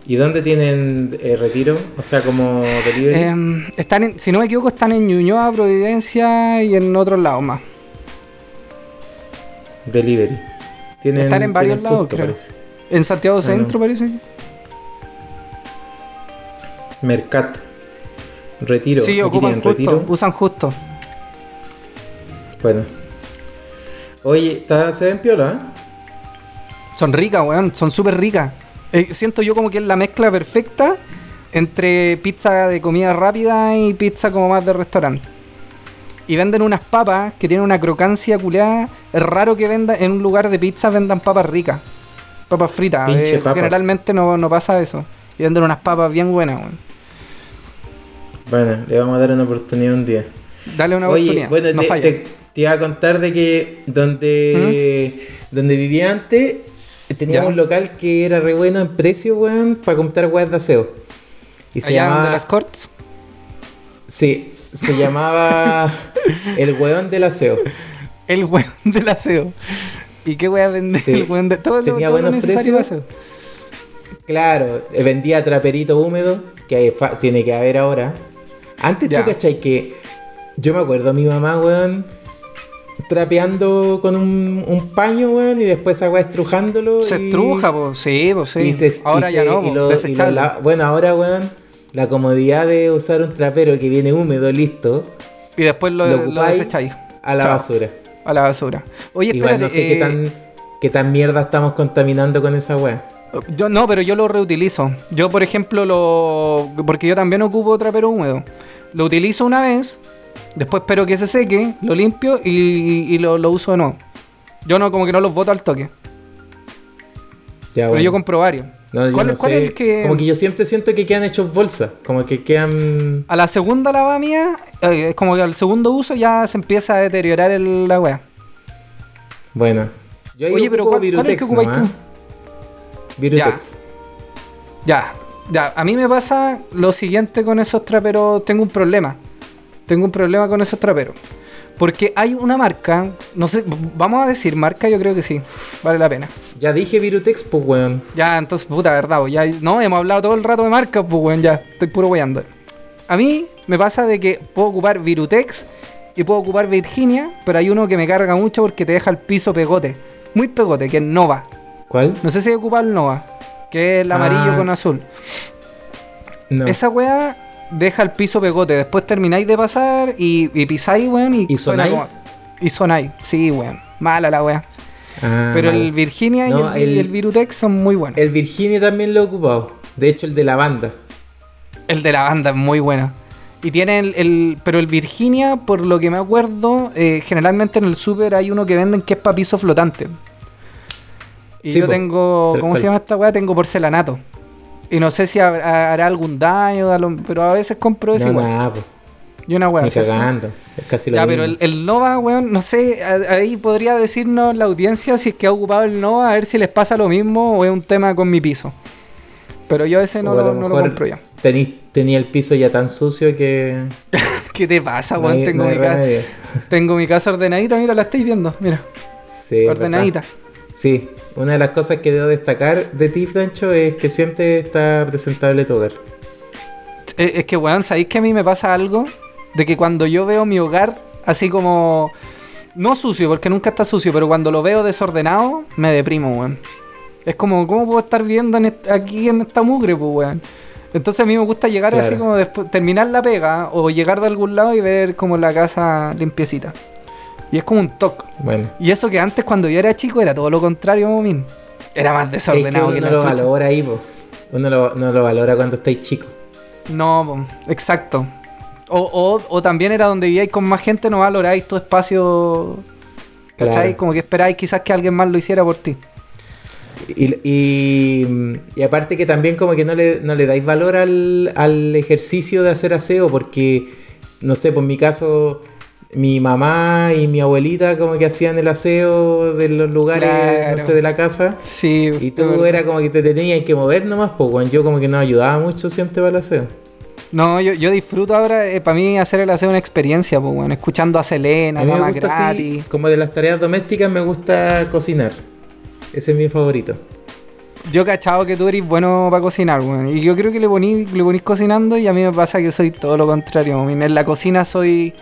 S2: ¿Y dónde tienen eh, retiro? O sea, como delivery.
S3: Em, están en, si no me equivoco, están en Ñuñoa, Providencia y en otros lados más.
S2: delivery. Tienen,
S3: están en varios lados,
S2: punto,
S3: creo.
S2: parece.
S3: En Santiago
S2: Ah,
S3: Centro,
S2: no.
S3: parece.
S2: Mercat. Retiro.
S3: Sí, ocupan justo,
S2: retiro.
S3: usan justo.
S2: Bueno. Oye, se ven piola, ¿eh?
S3: Son ricas, weón, son súper ricas. Eh, siento yo como que es la mezcla perfecta entre pizza de comida rápida y pizza como más de restaurante. Y venden unas papas que tienen una crocancia culeada. Es raro que venda en un lugar de pizza vendan papas ricas. Papas fritas. Eh,
S2: papas.
S3: Generalmente no, no pasa eso. Y venden unas papas bien buenas, weón.
S2: Bueno, le vamos a dar una oportunidad un día.
S3: Dale una
S2: Oye,
S3: oportunidad.
S2: bueno,
S3: no
S2: te- te iba a contar de que donde, donde vivía antes teníamos
S3: Ya.
S2: un local que era re bueno en precio, weón, para comprar weas de aseo. Y se llamaba.
S3: donde las corts.
S2: Sí, se llamaba El Weón del Aseo.
S3: El weón del aseo. ¿Y qué weón vende
S2: Sí.
S3: el weón de todo
S2: Tenía
S3: todo
S2: buenos
S3: de
S2: precios. Claro, eh, vendía traperito húmedo, que tiene que haber ahora. Antes
S3: Ya.
S2: tú cachai que yo me acuerdo a mi mamá, weón, trapeando con un, un paño, weón, y después esa weá estrujándolo.
S3: Se
S2: y-
S3: estruja, pues. Sí, pues sí.
S2: y se-
S3: Ahora
S2: y
S3: ya
S2: se-
S3: no, po,
S2: lo- lo la- bueno, ahora, weón, la comodidad de usar un trapero que viene húmedo, listo,
S3: Y después lo,
S2: lo
S3: lo, desecháis.
S2: a la
S3: Chao.
S2: basura.
S3: A la basura. Oye,
S2: Igual
S3: espérate.
S2: no sé qué
S3: eh,
S2: tan, qué tan mierda estamos contaminando con esa weá.
S3: Yo no, pero yo lo reutilizo. Yo, por ejemplo, lo. Porque yo también ocupo trapero húmedo. Lo utilizo una vez, después espero que se seque, lo limpio y, y lo, lo uso de nuevo. Yo no, como que no los boto al toque.
S2: Ya,
S3: Pero yo compro varios.
S2: No,
S3: ¿Cuál,
S2: no
S3: cuál
S2: sé.
S3: es el que.?
S2: Como que yo siempre siento que quedan hechos bolsas. Como que quedan.
S3: A la segunda lavada mía, eh, es como que al segundo uso ya se empieza a deteriorar el- la wea.
S2: Bueno. Yo ahí
S3: Oye, pero ¿cuál, cuál es que ocupáis tú?
S2: Virutex.
S3: Ya, ya. A mí me pasa lo siguiente con esos traperos. Tengo un problema. Tengo un problema con esos traperos. Porque hay una marca, no sé, vamos a decir marca, yo creo que sí, vale la pena.
S2: Ya dije Virutex, pues weón.
S3: Ya, entonces, puta, verdad, pues, ya, no, hemos hablado todo el rato de marcas, pues, weón, ya, estoy puro weyando. A mí me pasa de que puedo ocupar Virutex y puedo ocupar Virginia, pero hay uno que me carga mucho porque te deja el piso pegote, muy pegote, que es Nova.
S2: ¿Cuál?
S3: No sé si he ocupado el Nova, que es el amarillo
S2: Ah.
S3: con azul.
S2: No.
S3: Esa weá deja el piso pegote, después termináis de pasar y, y pisáis, weón, y,
S2: ¿Y
S3: suena
S2: sonáis?
S3: como- Y sonáis, sí, weón, mala la weá.
S2: Ah,
S3: Pero
S2: mal.
S3: el Virginia
S2: No,
S3: y, el, y
S2: el-
S3: el Virutex son muy buenos.
S2: El Virginia también lo he ocupado. De hecho, el de la banda.
S3: El de la banda es muy bueno. Y tiene el, el- Pero el Virginia, por lo que me acuerdo, eh, generalmente en el super hay uno que venden que es para piso flotante. Y
S2: Sí,
S3: yo
S2: po.
S3: tengo. ¿Cómo
S2: cual.
S3: se llama esta weá? Tengo porcelanato. Y no sé si ha- hará algún daño, pero a veces compro ese
S2: No,
S3: igual.
S2: nada, pues.
S3: Y una weá.
S2: Ni cagando. Es casi lo
S3: Ya,
S2: mismo.
S3: pero el, el Nova, weón, no sé, ahí podría decirnos la audiencia si es que ha ocupado el Nova, a ver si les pasa lo mismo o es un tema con mi piso. Pero yo ese no, lo, no lo compro ya.
S2: tení- tenía el piso ya tan sucio que.
S3: ¿Qué te pasa, weón? tengo,
S2: no
S3: mi ca-
S2: remedio.
S3: tengo mi casa ordenadita, mira, la estáis viendo, mira,
S2: Sí,
S3: ordenadita.
S2: verdad. Sí, una de las cosas que debo destacar de ti, Francho, es que siempre está presentable tu hogar.
S3: Eh, Es que, weón, ¿sabéis que a mí me pasa algo? De que cuando yo veo mi hogar así como... No sucio, porque nunca está sucio, pero cuando lo veo desordenado, me deprimo, weón. Es como, ¿cómo puedo estar viendo en est- aquí en esta mugre, pues, weón? Entonces a mí me gusta llegar así como después, terminar la pega o llegar de algún lado y ver como la casa limpiecita. Y es como un toque.
S2: Bueno.
S3: Y eso que antes cuando yo era chico era todo lo contrario, momín. Era más
S2: Es que
S3: desordenado
S2: uno
S3: que,
S2: no
S3: la
S2: lo
S3: chucha.
S2: valora ahí, po. Uno lo, no lo valora cuando estáis chico.
S3: No, exacto. O, o, o también era donde vivíais con más gente, no valoráis tu espacio. ¿Cachai?
S2: Claro.
S3: Como que esperáis quizás que alguien más lo hiciera por ti.
S2: Y, y, y aparte que también como que no le, no le dais valor al, al ejercicio de hacer aseo porque, no sé, por mi caso, mi mamá y mi abuelita como que hacían el aseo de los lugares,
S3: Claro.
S2: no sé, de la casa.
S3: Sí.
S2: Y
S3: es
S2: tú
S3: verdad.
S2: era como que te tenías que mover nomás, pues bueno, yo como que no ayudaba mucho siempre para el aseo.
S3: No, yo, yo disfruto ahora, eh, para mí hacer el aseo una experiencia, pues bueno, escuchando a Selena,
S2: A mí me gusta así, como de las tareas domésticas me gusta cocinar. Ese es mi favorito.
S3: Yo cachado que tú eres bueno para cocinar, weón. Y yo creo que le ponís, le ponís cocinando y a mí me pasa que soy todo lo contrario. En la cocina soy.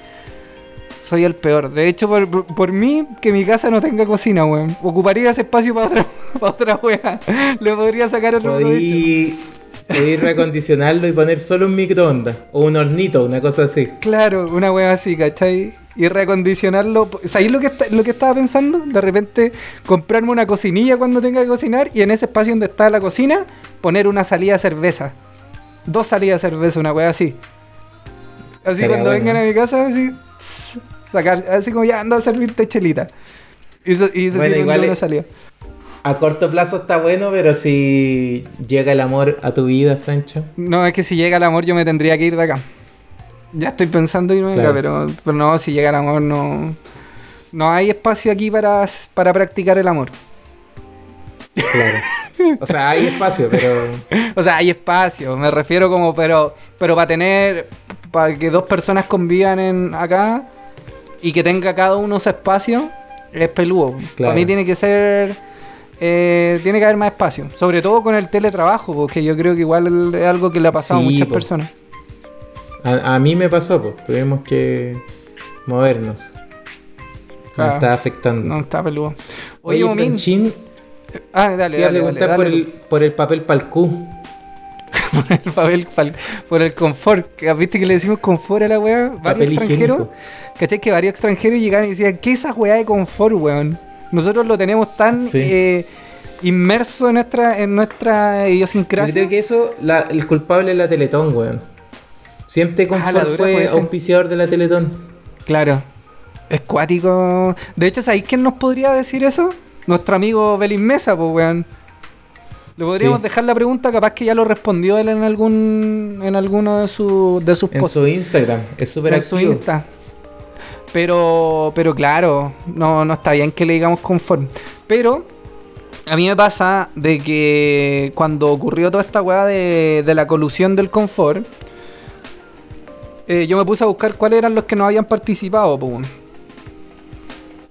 S3: Soy el peor. De hecho, por, por- por mí, que mi casa no tenga cocina, weón. Ocuparía ese espacio para otra, para otra wea. Le podría sacar otro.
S2: Podí, podí reacondicionarlo y poner solo un microondas o un hornito, una cosa así.
S3: Claro, una wea así, ¿cachai? y recondicionarlo. ¿Sabéis lo que, está- lo que estaba pensando? De repente comprarme una cocinilla cuando tenga que cocinar y en ese espacio donde está la cocina poner una salida de cerveza. Dos salidas de cerveza, una wea así. Así cuando
S2: bueno.
S3: vengan a mi casa, así, tss, sacar, así como ya anda a servirte chelita. Y, se- y se
S2: Bueno, igual es-
S3: salida.
S2: A corto plazo está bueno, pero si llega el amor a tu vida, Francho.
S3: No, es que si llega el amor yo me tendría que ir de acá. Ya estoy pensando irme de acá,
S2: Claro.
S3: pero, pero no, si llega el amor no... No hay espacio aquí para, para practicar el amor.
S2: Claro. O sea, hay espacio, pero.
S3: O sea, hay espacio, me refiero como, pero, pero para tener, para que dos personas convivan en acá y que tenga cada uno su espacio, es peludo.
S2: Claro.
S3: Para mí tiene que ser, eh, tiene que haber más espacio. Sobre todo con el teletrabajo, porque yo creo que igual es algo que le ha pasado a muchas
S2: po.
S3: personas.
S2: A, a mí me pasó, pues. Tuvimos que movernos. Nos
S3: Ah,
S2: está afectando.
S3: No, está peludo.
S2: Oye,
S3: Oye, Momín.
S2: Franchín,
S3: Ah, dale, dale, dale,
S2: preguntar por,
S3: dale
S2: el, por el papel palcú.
S3: por el por confort. ¿Viste que le decimos confort a la weá? Varios extranjeros.
S2: higiénico.
S3: ¿Cachai? Que varios extranjeros llegaron y decían, ¿qué es esa weá de confort, weón? Nosotros lo tenemos tan
S2: Sí.
S3: eh, inmerso en nuestra, en nuestra
S2: Yo
S3: idiosincrasia.
S2: creo que eso, la- el culpable es la Teletón, weón. Siempre
S3: Ah,
S2: Confort
S3: dura
S2: fue auspiciador de la Teletón.
S3: Claro. Es cuático. De hecho, ¿sabéis quién nos podría decir eso? Nuestro amigo Belín Mesa, pues, weón. Le podríamos
S2: Sí.
S3: dejar la pregunta, capaz que ya lo respondió él en algún en alguno de, su, de sus
S2: En
S3: posts.
S2: su Instagram. Es súper
S3: en su
S2: activo.
S3: Insta. Pero, pero claro, no, no está bien que le digamos conforme. Pero a mí me pasa de que cuando ocurrió toda esta weá de, de la colusión del confort, eh, yo me puse a buscar cuáles eran los que no habían participado. weón.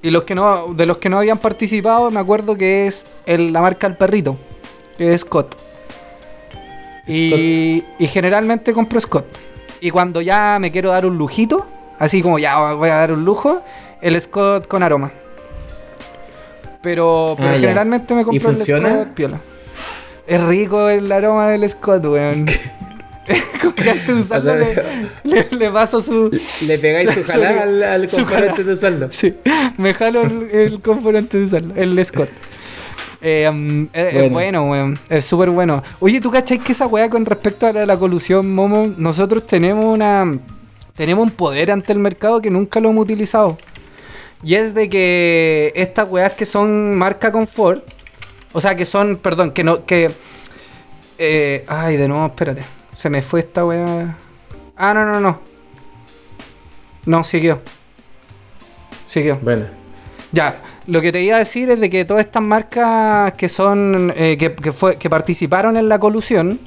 S3: Y los que no, de los que no habían participado, me acuerdo que es el- la marca El Perrito, es Scott. Y, y generalmente compro Scott. Y cuando ya me quiero dar un lujito, así como ya voy a dar un lujo, el Scott con aroma. Pero, pero
S2: Ah, ya.
S3: generalmente me compro el
S2: funciona?
S3: Scott piola. Es rico el aroma del Scott, weón. Como que antes de usarlo
S2: O sea,
S3: le, le- le paso su...
S2: Le pegáis su jalá al, al antes de usarlo.
S3: Sí, me jalo el, el confort antes de usarlo, el Scott. Eh, um, es, es
S2: Bueno.
S3: bueno, weón. Es súper bueno. Oye, ¿tú cachai que esa weá con respecto a la, la colusión, Momo? Nosotros tenemos una. Tenemos un poder ante el mercado que nunca lo hemos utilizado. Y es de que estas weas que son marca confort. O sea, que son. Perdón, que no. que eh, Ay, de nuevo, espérate. Se me fue esta weá. Ah, no, no, no. No, siguió. Siguió.
S2: Bueno.
S3: Ya, lo que te iba a decir es de que todas estas marcas que son eh, que, que fue, que participaron en la colusión,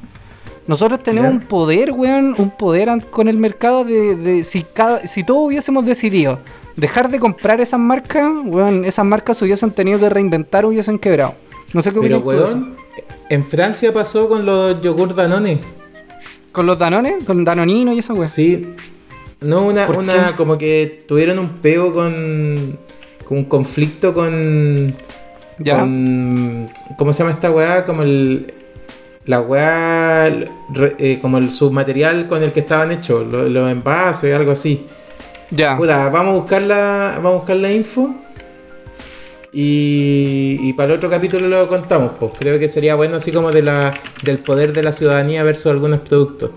S3: nosotros tenemos un poder, weón, un poder con el mercado de, de- si cada, si todos hubiésemos decidido dejar de comprar esas marcas, weón, esas marcas se hubiesen tenido que reinventar o hubiesen quebrado. No sé qué
S2: Pero,
S3: opinas
S2: weón, en Francia pasó con los yogur Danone.
S3: ¿Con los Danones? ¿Con Danonino y esa weón?
S2: Sí. No, una,
S3: ¿Por
S2: una
S3: qué?
S2: como que tuvieron un pego con un conflicto con,
S3: Ya.
S2: con- ¿Cómo se llama esta weá? Como el. La weá. eh, como el submaterial con el que estaban hechos. lo- Los envases, algo así.
S3: Ya.
S2: Puta, vamos a buscar la, vamos a buscar la info. Y, y para el otro capítulo lo contamos. Pues creo que sería bueno así como de la, del poder de la ciudadanía versus algunos productos.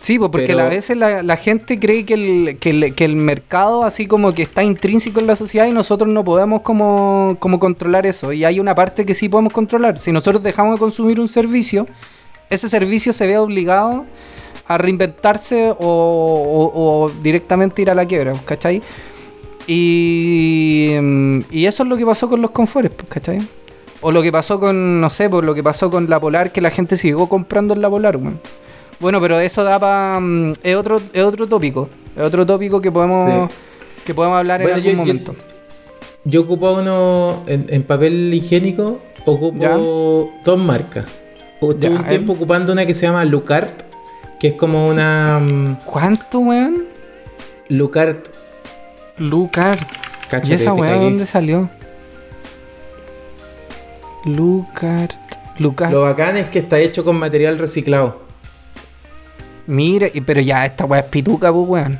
S3: Sí, pues porque
S2: Pero-
S3: a veces la, la gente cree que el, que, el, que el mercado así como que está intrínseco en la sociedad y nosotros no podemos como, como controlar eso. Y hay una parte que sí podemos controlar. Si nosotros dejamos de consumir un servicio, ese servicio se ve obligado a reinventarse o, o- o directamente ir a la quiebra, ¿cachai? Y, mm, y eso es lo que pasó con los confortes, pues, ¿cachai? O lo que pasó con, no sé, por lo que pasó con la Polar, que la gente siguió comprando en la Polar, weón. Bueno, pero eso da para... es, otro, es otro tópico. Es otro tópico que podemos,
S2: Sí.
S3: que podemos hablar
S2: Bueno,
S3: en algún
S2: yo-
S3: momento.
S2: Yo ocupo uno en, en papel higiénico, ocupo
S3: Ya.
S2: dos marcas. Estuve un
S3: eh.
S2: tiempo ocupando una que se llama Lucart, que es como una mm,
S3: ¿Cuánto, weón?
S2: Lucart.
S3: Lucar.
S2: Cáchate,
S3: ¿Y esa weá dónde salió? Lucart. Lucar.
S2: Lo bacán es que está hecho con material reciclado.
S3: Mira, y- pero ya esta weá es pituca, pues, weón.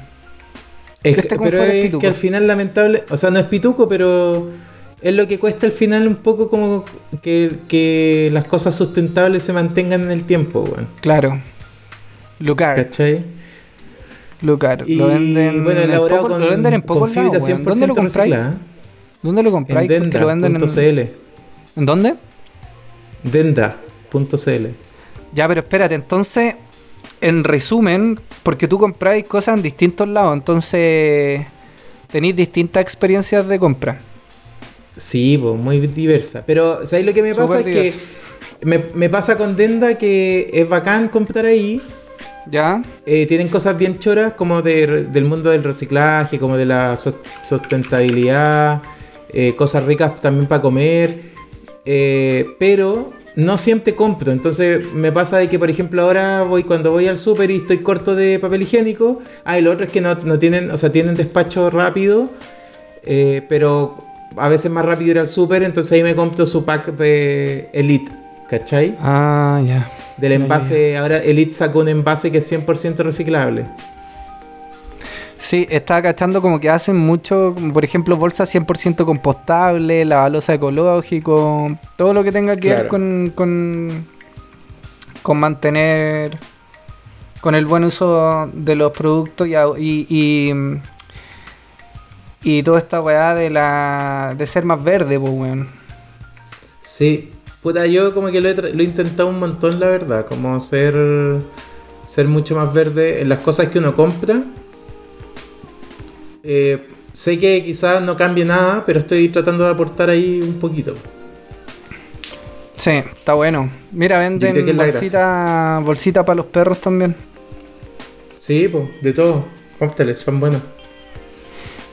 S2: Es
S3: Este
S2: que,
S3: confort
S2: pero
S3: es pituco.
S2: que al final lamentable, o sea, no es pituco, pero es lo que cuesta al final un poco como que, que las cosas sustentables se mantengan en el tiempo, weón.
S3: Claro. Lucar.
S2: ¿Cachai?
S3: Lucar.
S2: Y
S3: lo venden,
S2: bueno,
S3: en
S2: elaborado
S3: poco-
S2: con,
S3: lo venden en
S2: con
S3: pocos lados,
S2: fibra
S3: weón.
S2: 100%
S3: ¿Dónde lo compráis? ¿Dónde lo
S2: En
S3: compráis? Porque lo venden en...
S2: denda.cl.
S3: ¿En dónde?
S2: Denda.cl.
S3: Ya, pero espérate, entonces, en resumen, porque tú compráis cosas en distintos lados, entonces tenéis distintas experiencias de compra.
S2: Sí, pues, muy diversa. Pero, ¿sabéis lo que me pasa? Es que me, me pasa con Denda que es bacán comprar ahí.
S3: ¿Ya?
S2: Eh, tienen cosas bien choras como de- del mundo del reciclaje, como de la sustentabilidad, eh, cosas ricas también para comer, eh, pero no siempre compro. Entonces me pasa de que, por ejemplo, ahora voy cuando voy al súper y estoy corto de papel higiénico. Ah, y lo otro es que no, no tienen, o sea, tienen despacho rápido, eh, pero a veces más rápido ir al súper, entonces ahí me compro su pack de Elite, ¿cachai?
S3: Ah, ya.
S2: Del envase, ahora Elite sacó un envase que es 100% reciclable.
S3: Sí, estaba cachando como que hacen mucho, por ejemplo, bolsas 100% compostable, la balosa ecológico, todo lo que tenga que ver con, con, con mantener, con el buen uso de los productos y, y, y, y toda esta weá de, la, de ser más verde, pues, weón.
S2: Sí, puta, yo como que lo he, lo he intentado un montón, la verdad, como ser, ser mucho más verde en las cosas que uno compra. Eh, sé que quizás no cambie nada, pero estoy tratando de aportar ahí un poquito.
S3: Sí, está bueno. Mira, venden bolsita, bolsita para los perros también.
S2: Sí, pues, de todo. Cócteles, son buenos.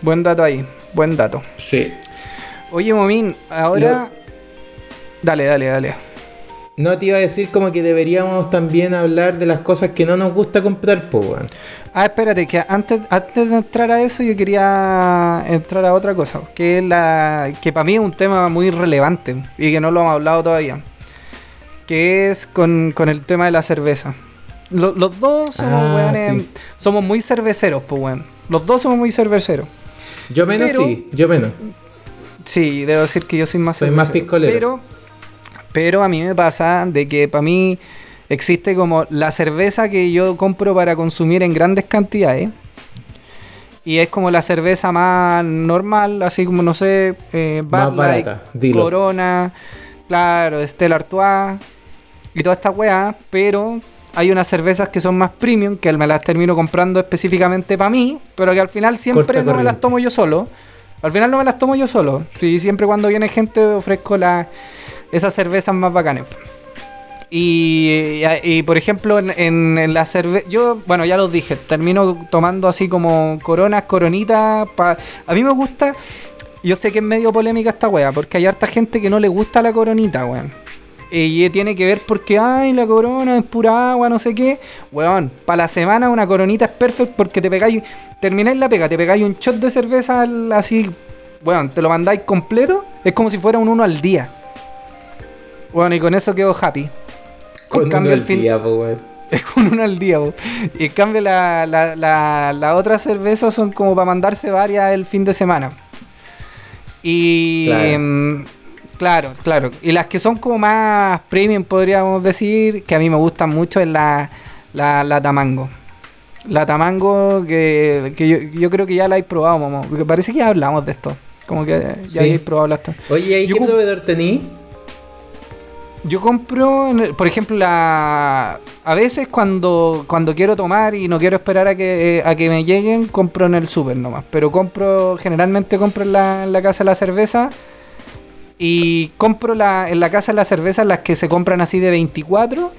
S3: Buen dato ahí, buen dato.
S2: Sí.
S3: Oye, Momín, ahora... Dale, dale, dale.
S2: No te iba a decir como que deberíamos también hablar de las cosas que no nos gusta comprar, pues, weón.
S3: Ah, espérate, que antes, antes de entrar a eso yo quería entrar a otra cosa, que es la que para mí es un tema muy relevante y que no lo hemos hablado todavía, que es con, con el tema de la cerveza. Lo- los dos somos,
S2: Ah,
S3: weones,
S2: sí.
S3: somos muy cerveceros, pues, weón. Los dos somos muy cerveceros.
S2: Yo menos
S3: Pero-
S2: sí, yo menos.
S3: Sí, debo decir que yo soy más
S2: Soy más piscolero.
S3: Pero, pero a mí me pasa de que para mí existe como la cerveza que yo compro para consumir en grandes cantidades. Y es como la cerveza más normal, así como, no sé, eh,
S2: Más
S3: Light,
S2: barata, dilo.
S3: Corona, claro, Stella Artois y toda esta weá. Pero hay unas cervezas que son más premium, que me las termino comprando específicamente para mí, pero que al final siempre
S2: Corta
S3: no me las tomo yo solo. Al final no me las tomo yo solo. Y siempre cuando viene gente ofrezco la, esas cervezas más bacanes. Y, y, por ejemplo, en, en- la cerveza. Yo, bueno, ya los dije, termino tomando así como coronas, coronitas. a mí me gusta. Yo sé que es medio polémica esta wea, porque hay harta gente que no le gusta la coronita, weón. Y tiene que ver porque, ay, la corona es pura agua, no sé qué. Weón, para la semana una coronita es perfecto porque te pegáis, termináis la pega, te pegáis un shot de cerveza así, weón, te lo mandáis completo. Es como si fuera un uno al día. Bueno, y con eso quedo happy.
S2: Con
S3: cambio,
S2: uno
S3: el
S2: al
S3: fin-
S2: día, po,
S3: con uno al día, po. Y en cambio, la, la, la, la otra cerveza son como para mandarse varias el fin de semana. Y.
S2: Claro.
S3: mm, claro, claro. Y las que son como más premium, podríamos decir, que a mí me gustan mucho, es la, la, la Tamango. La Tamango, que, que yo, yo creo que ya la habéis probado, Momo. Porque parece que ya hablamos de esto. Como que ya
S2: Sí.
S3: habéis probado las
S2: Oye, ¿y
S3: Yo
S2: qué proveedor tení?
S3: Yo compro, por ejemplo, la a veces cuando, cuando quiero tomar y no quiero esperar a que, a que me lleguen, compro en el súper nomás. Pero compro, generalmente compro en la, en la casa la cerveza. Y compro la, en la casa la cerveza las que se compran así de 24.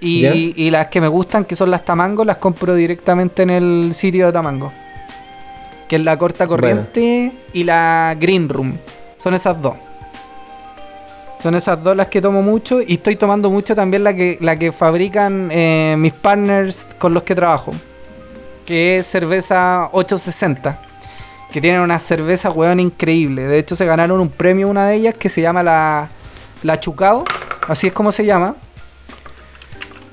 S3: Y,
S2: ¿Ya?
S3: y las que me gustan, que son las Tamango, las compro directamente en el sitio de Tamango. Que es la corta corriente y la Green Room. Son esas dos. Son esas dos las que tomo mucho y estoy tomando mucho también la que, la que fabrican eh, mis partners con los que trabajo. Que es cerveza 860. Que tienen una cerveza, weón, increíble. De hecho, se ganaron un premio una de ellas que se llama la, la Chucao. Así es como se llama.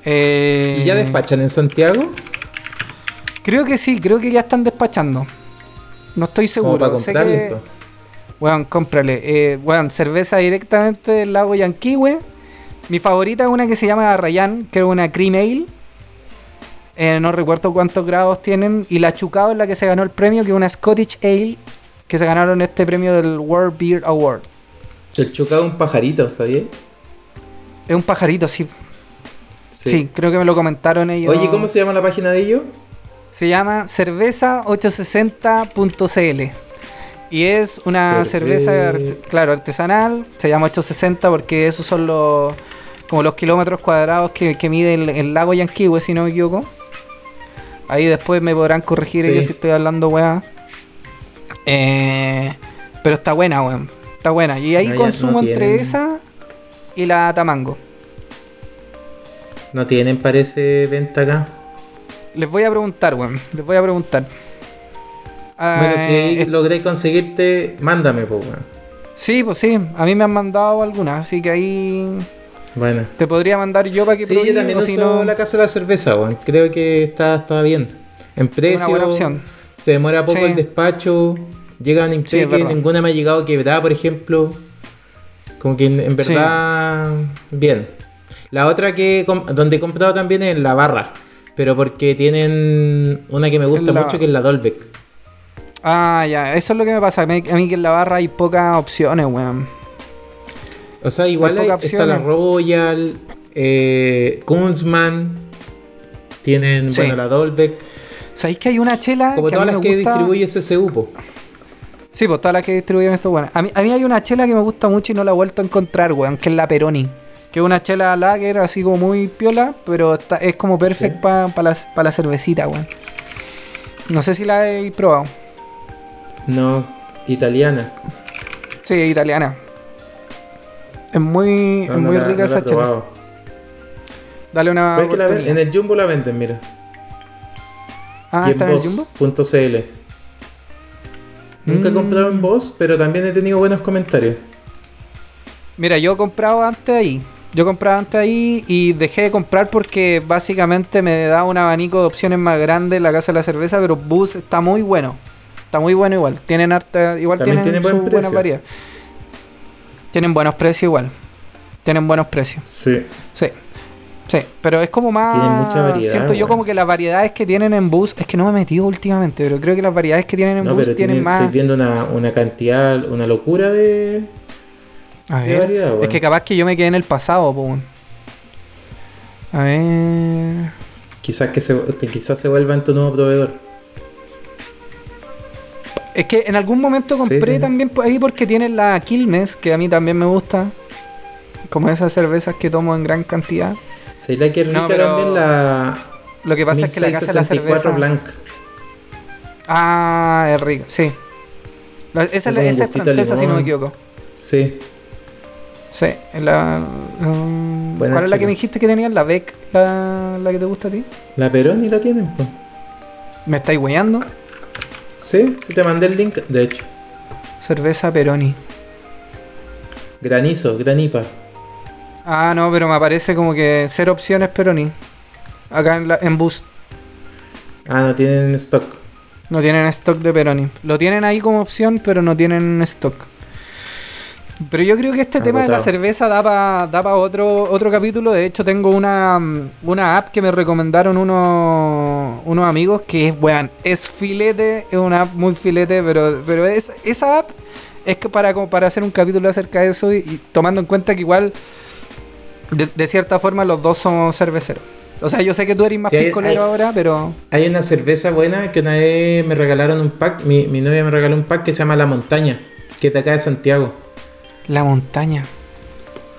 S3: Eh,
S2: ¿Y ya despachan en Santiago?
S3: Creo que sí, creo que ya están despachando. No estoy seguro.
S2: para
S3: sé que. Weón, cómprale. Eh, weón, cerveza directamente del lago Yanquihue. Mi favorita es una que se llama Rayan, que es una cream ale. Eh, no recuerdo cuántos grados tienen. Y la Chucao es la que se ganó el premio, que es una Scottish Ale, que se ganaron este premio del World Beer Award.
S2: El chocado un pajarito, ¿sabías?
S3: Es un pajarito, sí. Sí, creo que me lo comentaron ellos.
S2: Oye, ¿cómo se llama la página de ellos?
S3: Se llama cerveza860.cl. Y es una
S2: Cerve-
S3: cerveza, art- claro, artesanal. Se llama 860 porque esos son los como los kilómetros cuadrados que, que mide el, el lago Yanquihue, si no me equivoco. Ahí después me podrán corregir
S2: Sí.
S3: ellos si estoy hablando weá. Eh, pero está buena, weón. Está buena. Y ahí
S2: No,
S3: consumo
S2: no
S3: entre esa y la Tamango.
S2: No tienen, parece, venta acá.
S3: Les voy a preguntar, weón. Les voy a preguntar.
S2: Bueno, si
S3: Eh,
S2: logré conseguirte, mándame, pues.
S3: Sí, pues sí, a mí me han mandado algunas, así que ahí
S2: Bueno.
S3: te podría mandar yo para que
S2: Sí, yo
S3: probéis,
S2: también uso
S3: si no,
S2: la casa de la cerveza, weón. Creo que está, está bien. En precio,
S3: buena opción.
S2: se demora poco
S3: Sí.
S2: el despacho, llegan
S3: Sí,
S2: impeque,
S3: verdad.
S2: ninguna me ha llegado quebrada, por ejemplo. Como que en, en
S3: Sí.
S2: verdad, bien. La otra que donde he comprado también es en la barra, pero porque tienen una que me gusta
S3: la-
S2: mucho que es la Dolbeck.
S3: Ah, ya, eso es lo que me pasa. A mí, a mí que en la barra hay pocas opciones, weón.
S2: O sea, igual
S3: Hay
S2: está la. Royal, eh, Kunzman, tienen,
S3: Sí.
S2: bueno, la Dolbeck,
S3: ¿Sabéis que hay una chela
S2: como
S3: que a
S2: todas
S3: mí
S2: las
S3: me
S2: que
S3: gusta?
S2: distribuye SSU, po.
S3: Sí, pues todas las que distribuyen esto, weón. A mí, a mí hay una chela que me gusta mucho y no la he vuelto a encontrar, weón, que es la Peroni. Que es una chela lager así como muy piola, pero está- es como perfect para la, pa la cervecita, weón. No sé si la he probado.
S2: No, italiana.
S3: Sí, italiana. Es muy,
S2: No,
S3: es
S2: no
S3: muy
S2: la-
S3: rica
S2: no
S3: esa chela. Dale una
S2: es que la ven- en el Jumbo la venden, mira.
S3: Ah, está en el Jumbo.
S2: Nunca he
S3: Mm.
S2: comprado en Boss, pero también he tenido buenos comentarios.
S3: Mira, yo he comprado antes ahí. Yo compraba antes ahí y dejé de comprar porque básicamente me da un abanico de opciones más grande en la casa de la cerveza, pero Bus está muy bueno. Está muy bueno igual. Tienen harta, igual
S2: También
S3: tienen
S2: tiene buen
S3: buena variedad. Tienen buenos precios igual. Tienen buenos precios.
S2: Sí.
S3: Sí. Sí, pero es como más.
S2: Tienen mucha variedad,
S3: Siento yo como que las variedades que tienen en bus. Es que no me he metido últimamente, pero creo que las variedades que tienen en
S2: No,
S3: bus tienen
S2: tienen-
S3: más.
S2: estoy viendo una, una cantidad, una locura de.
S3: A
S2: de
S3: ver.
S2: variedad,
S3: es que capaz que yo me quedé en el pasado, weón. A ver.
S2: Quizás que, se, que quizás se vuelva en tu nuevo proveedor.
S3: Es que en algún momento compré también por ahí porque tienen la Quilmes, que a mí también me gusta. Como esas cervezas que tomo en gran cantidad.
S2: ¿Sabes la que es rica
S3: No, pero
S2: también? La.
S3: Lo que pasa es que la casa de la
S2: 1664
S3: cerveza.
S2: Blanc.
S3: Ah, es rico, sí. La- esa, es francesa, si no me
S2: limón.
S3: equivoco.
S2: Sí.
S3: Sí, la. mm, ¿Cuál es la que me dijiste que tenías? ¿La Beck? La, ¿La que te gusta a ti?
S2: La Peroni la tienen, pues.
S3: ¿Me estáis weyando?
S2: Sí, sí te mandé el link, de hecho.
S3: Cerveza Peroni.
S2: Granizo, granipa.
S3: Ah, no, pero me aparece como que cero opciones Peroni. Acá en, la, en Boost.
S2: Ah, no tienen stock.
S3: No tienen stock de Peroni. Lo tienen ahí como opción, pero no tienen stock. Pero yo creo que este tema de la cerveza da para da pa otro, otro capítulo. De hecho, tengo una, una app que me recomendaron unos, unos amigos que es, weón, es filete, es una app muy filete, pero, pero es, esa app es que para, como para hacer un capítulo acerca de eso y, y tomando en cuenta que igual, de, de cierta forma, los dos somos cerveceros. O sea, yo sé que tú eres más
S2: Sí, hay-
S3: piscolero
S2: hay-
S3: ahora, pero...
S2: Hay una cerveza buena que una vez me regalaron un pack. Mi, mi novia me regaló un pack que se llama La Montaña, que es de acá de Santiago.
S3: La montaña.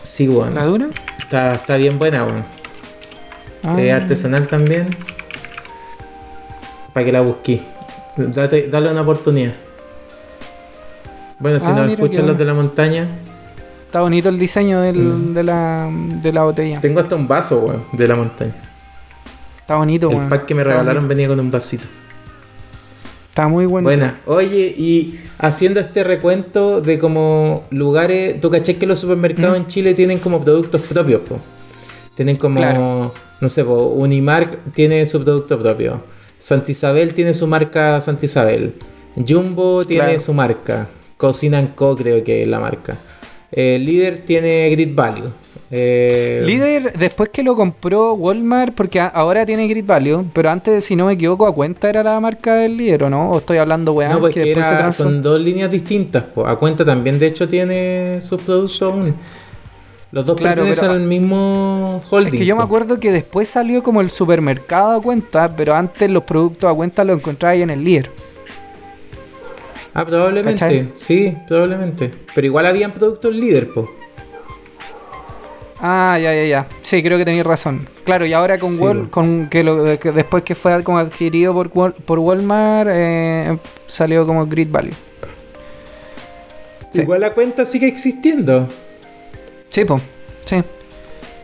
S2: Sí, weón.
S3: ¿La dura?
S2: Está, está bien buena, weón.
S3: Ah.
S2: Es artesanal también. Para que la busqué. Date, dale una oportunidad. Bueno, si
S3: Ah, qué
S2: escuchan los
S3: bueno.
S2: de la montaña,
S3: Está bonito el diseño del-
S2: Mm.
S3: de, la, de la botella.
S2: tengo hasta un vaso, weón, de la montaña.
S3: Está bonito,
S2: El
S3: weón.
S2: pack que me
S3: Está
S2: regalaron
S3: bonito.
S2: venía con un vasito.
S3: Está muy bueno.
S2: Buena. Oye, y haciendo este recuento de como lugares, tú caché que los supermercados en Chile tienen como productos propios, po. Tienen como,
S3: Claro.
S2: no sé, po, Unimark tiene su producto propio. Santa Isabel tiene su marca Santa Isabel. Jumbo tiene
S3: Claro.
S2: su marca. Cocina Co creo que es la marca. Eh, líder tiene Grid Value. Eh,
S3: Líder, después que lo compró Walmart, porque ahora tiene Grid Value, pero antes, si no me equivoco, a cuenta era la marca del líder, ¿o no? ¿O estoy hablando, weá?
S2: No, pues
S3: que después se
S2: era-
S3: transformó?
S2: son dos líneas distintas. po. A cuenta también, de hecho, tiene sus productos aún. Los dos
S3: Claro,
S2: pertenecen al mismo holding.
S3: Es que yo me acuerdo que después salió como el supermercado a cuenta, pero antes los productos a cuenta los encontraba ahí en el líder.
S2: Ah, probablemente.
S3: ¿Cachai?
S2: Sí, probablemente. Pero igual habían productos líder, po.
S3: Ah, ya, ya, ya. Sí, creo que tenías razón. Claro, y ahora con
S2: Sí,
S3: Wal- con que, lo, que después que fue como adquirido por, Wal- por Walmart, eh, salió como Grid Value. Sí.
S2: Igual la cuenta sigue existiendo.
S3: Sí, pues. Sí.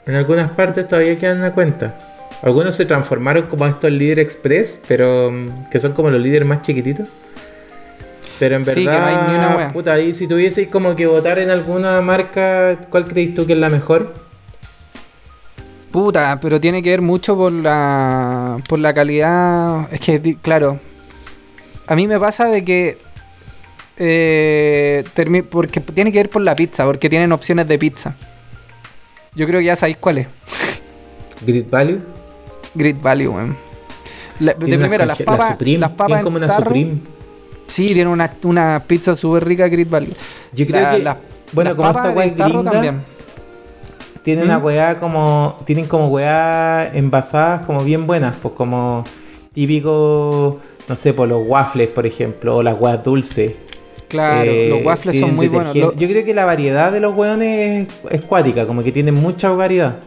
S2: En algunas partes todavía quedan la cuenta. Algunos se transformaron como estos líder express, pero mm, que son como los líderes más chiquititos. Pero en verdad,
S3: Sí, que no hay ni una
S2: puta, ahí si tuvieseis como que votar en alguna marca, ¿cuál creéis tú que es la mejor?
S3: Puta, pero tiene que ver mucho por la por la calidad. Es que, claro, a mí me pasa de que eh, porque tiene que ver por la pizza, porque tienen opciones de pizza. Yo creo que ya sabéis cuál es.
S2: Grid Value.
S3: Grid Value, weón. La- de primera, las papas,
S2: la Supreme.
S3: las papas
S2: como una
S3: tarro,
S2: Supreme.
S3: Sí, tiene una, una pizza súper rica Grid Value.
S2: Yo creo
S3: La-
S2: que,
S3: las-
S2: bueno, como esta weá gringa,
S3: también.
S2: Tienen
S3: ¿Mm?
S2: una weá como, tienen como weá envasadas como bien buenas, pues como típico, no sé, por los waffles, por ejemplo, o las weas dulces.
S3: Claro,
S2: Eh,
S3: los waffles son muy buenos. Lo-
S2: Yo creo que la variedad de los weones es, es cuática, como que tienen mucha variedad.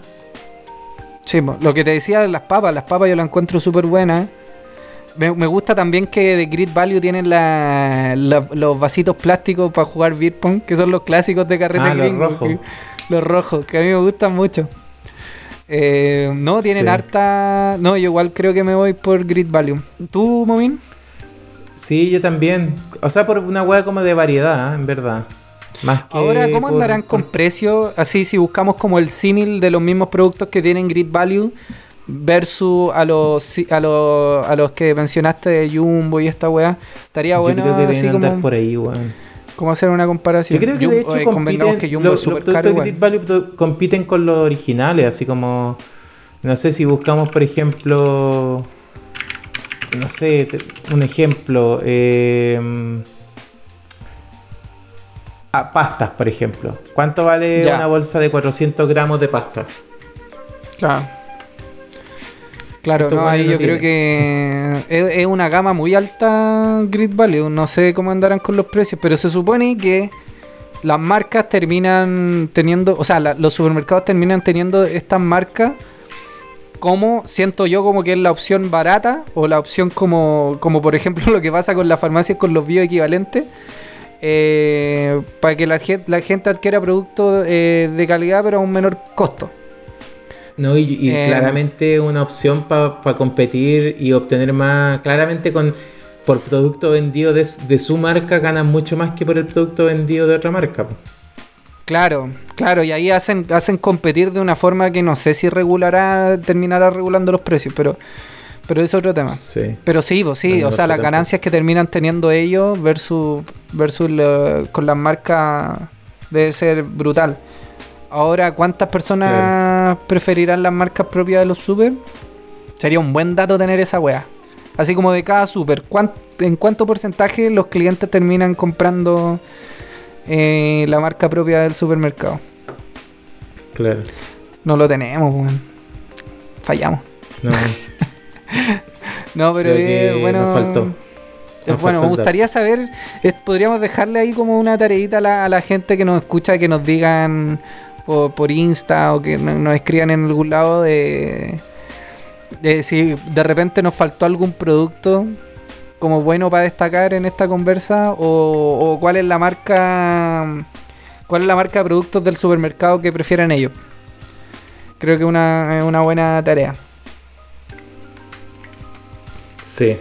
S3: Sí, lo que te decía de las papas, las papas yo las encuentro súper buenas. Me, me gusta también que de Grid Value tienen la- la- los vasitos plásticos para jugar beer pong, que son los clásicos de carrete
S2: Ah, los
S3: gringo,
S2: rojos.
S3: Los rojos, que a mí me gustan mucho. Eh, no, tienen
S2: Sí.
S3: harta... No, yo igual creo que me voy por Grid Value. ¿Tú, Momin?
S2: Sí, yo también. O sea, por una weá como de variedad, ¿eh? en verdad. Más que
S3: Ahora, ¿cómo
S2: por-
S3: andarán con
S2: por-
S3: precios? Así, si buscamos como el símil de los mismos productos que tienen Grid Value versus a los a los, a los que mencionaste de Jumbo y esta weá, estaría
S2: Yo
S3: bueno
S2: creo que
S3: así
S2: deben andar por ahí, weón.
S3: Como hacer una comparación.
S2: Yo creo que de hecho
S3: eh,
S2: compiten,
S3: que Jumbo es caro igual.
S2: Value con los originales, así como, no sé si buscamos, por ejemplo, no sé, un ejemplo, eh, ah, pastas, por ejemplo. ¿Cuánto vale
S3: Ya.
S2: una bolsa de 400 gramos de pasta?
S3: Claro. Claro,
S2: Estos
S3: no,
S2: weones
S3: ahí
S2: no
S3: yo creo que es, es una gama muy alta Grid Value. No sé cómo andarán con los precios, pero se supone que las marcas terminan teniendo, o sea, la- los supermercados terminan teniendo estas marcas como siento yo como que es la opción barata o la opción como, como por ejemplo lo que pasa con las farmacias con los bioequivalentes. eh, para que la gente, la gente adquiera productos eh, de calidad pero a un menor costo.
S2: No, y, y
S3: Eh,
S2: claramente una opción para competir y obtener más. Claramente con por producto vendido de, de su marca ganan mucho más que por el producto vendido de otra marca.
S3: Claro, claro, y ahí hacen, hacen competir de una forma que no sé si regulará, terminará regulando los precios, pero, pero es otro tema.
S2: Sí.
S3: Pero sí, pues sí,
S2: No,
S3: o sea, las
S2: tampoco.
S3: ganancias que terminan teniendo ellos versus, versus la- con las marcas debe ser brutal. Ahora, ¿cuántas personas preferirán las marcas propias de los super? Sería un buen dato tener esa wea. Así como de cada super, ¿cuán- ¿en cuánto porcentaje los clientes terminan comprando eh, la marca propia del supermercado?
S2: Claro.
S3: No lo tenemos, weón. Fallamos.
S2: No,
S3: No, pero eh, bueno.
S2: nos faltó. Nos
S3: bueno, me gustaría saber, es- podríamos dejarle ahí como una tareita a la, a la gente que nos escucha, que nos digan por, por Insta o que no- nos escriban en algún lado de, si de repente nos faltó algún producto como bueno para destacar en esta conversa o, cuál es la marca cuál es la marca de productos del supermercado que prefieren ellos. Creo que una, es una buena tarea.
S2: Sí.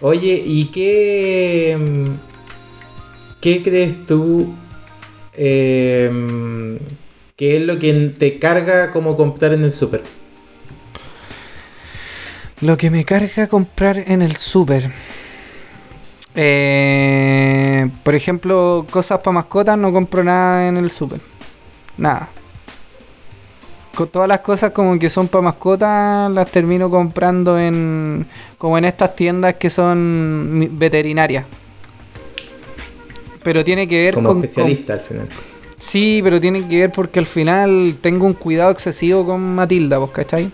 S2: Oye, ¿y qué. ¿Qué crees tú? eh, ¿Qué es lo que te carga como comprar en el super?
S3: Lo que me carga comprar en el súper. Eh, por ejemplo, cosas para mascotas no compro nada en el súper. Nada. Con todas las cosas como que son para mascotas las termino comprando en como en estas tiendas que son veterinarias. Pero tiene que ver
S2: Como
S3: con,
S2: especialista al final.
S3: Sí, pero tiene que ver porque al final tengo un cuidado excesivo con Matilda, ¿vos cachai?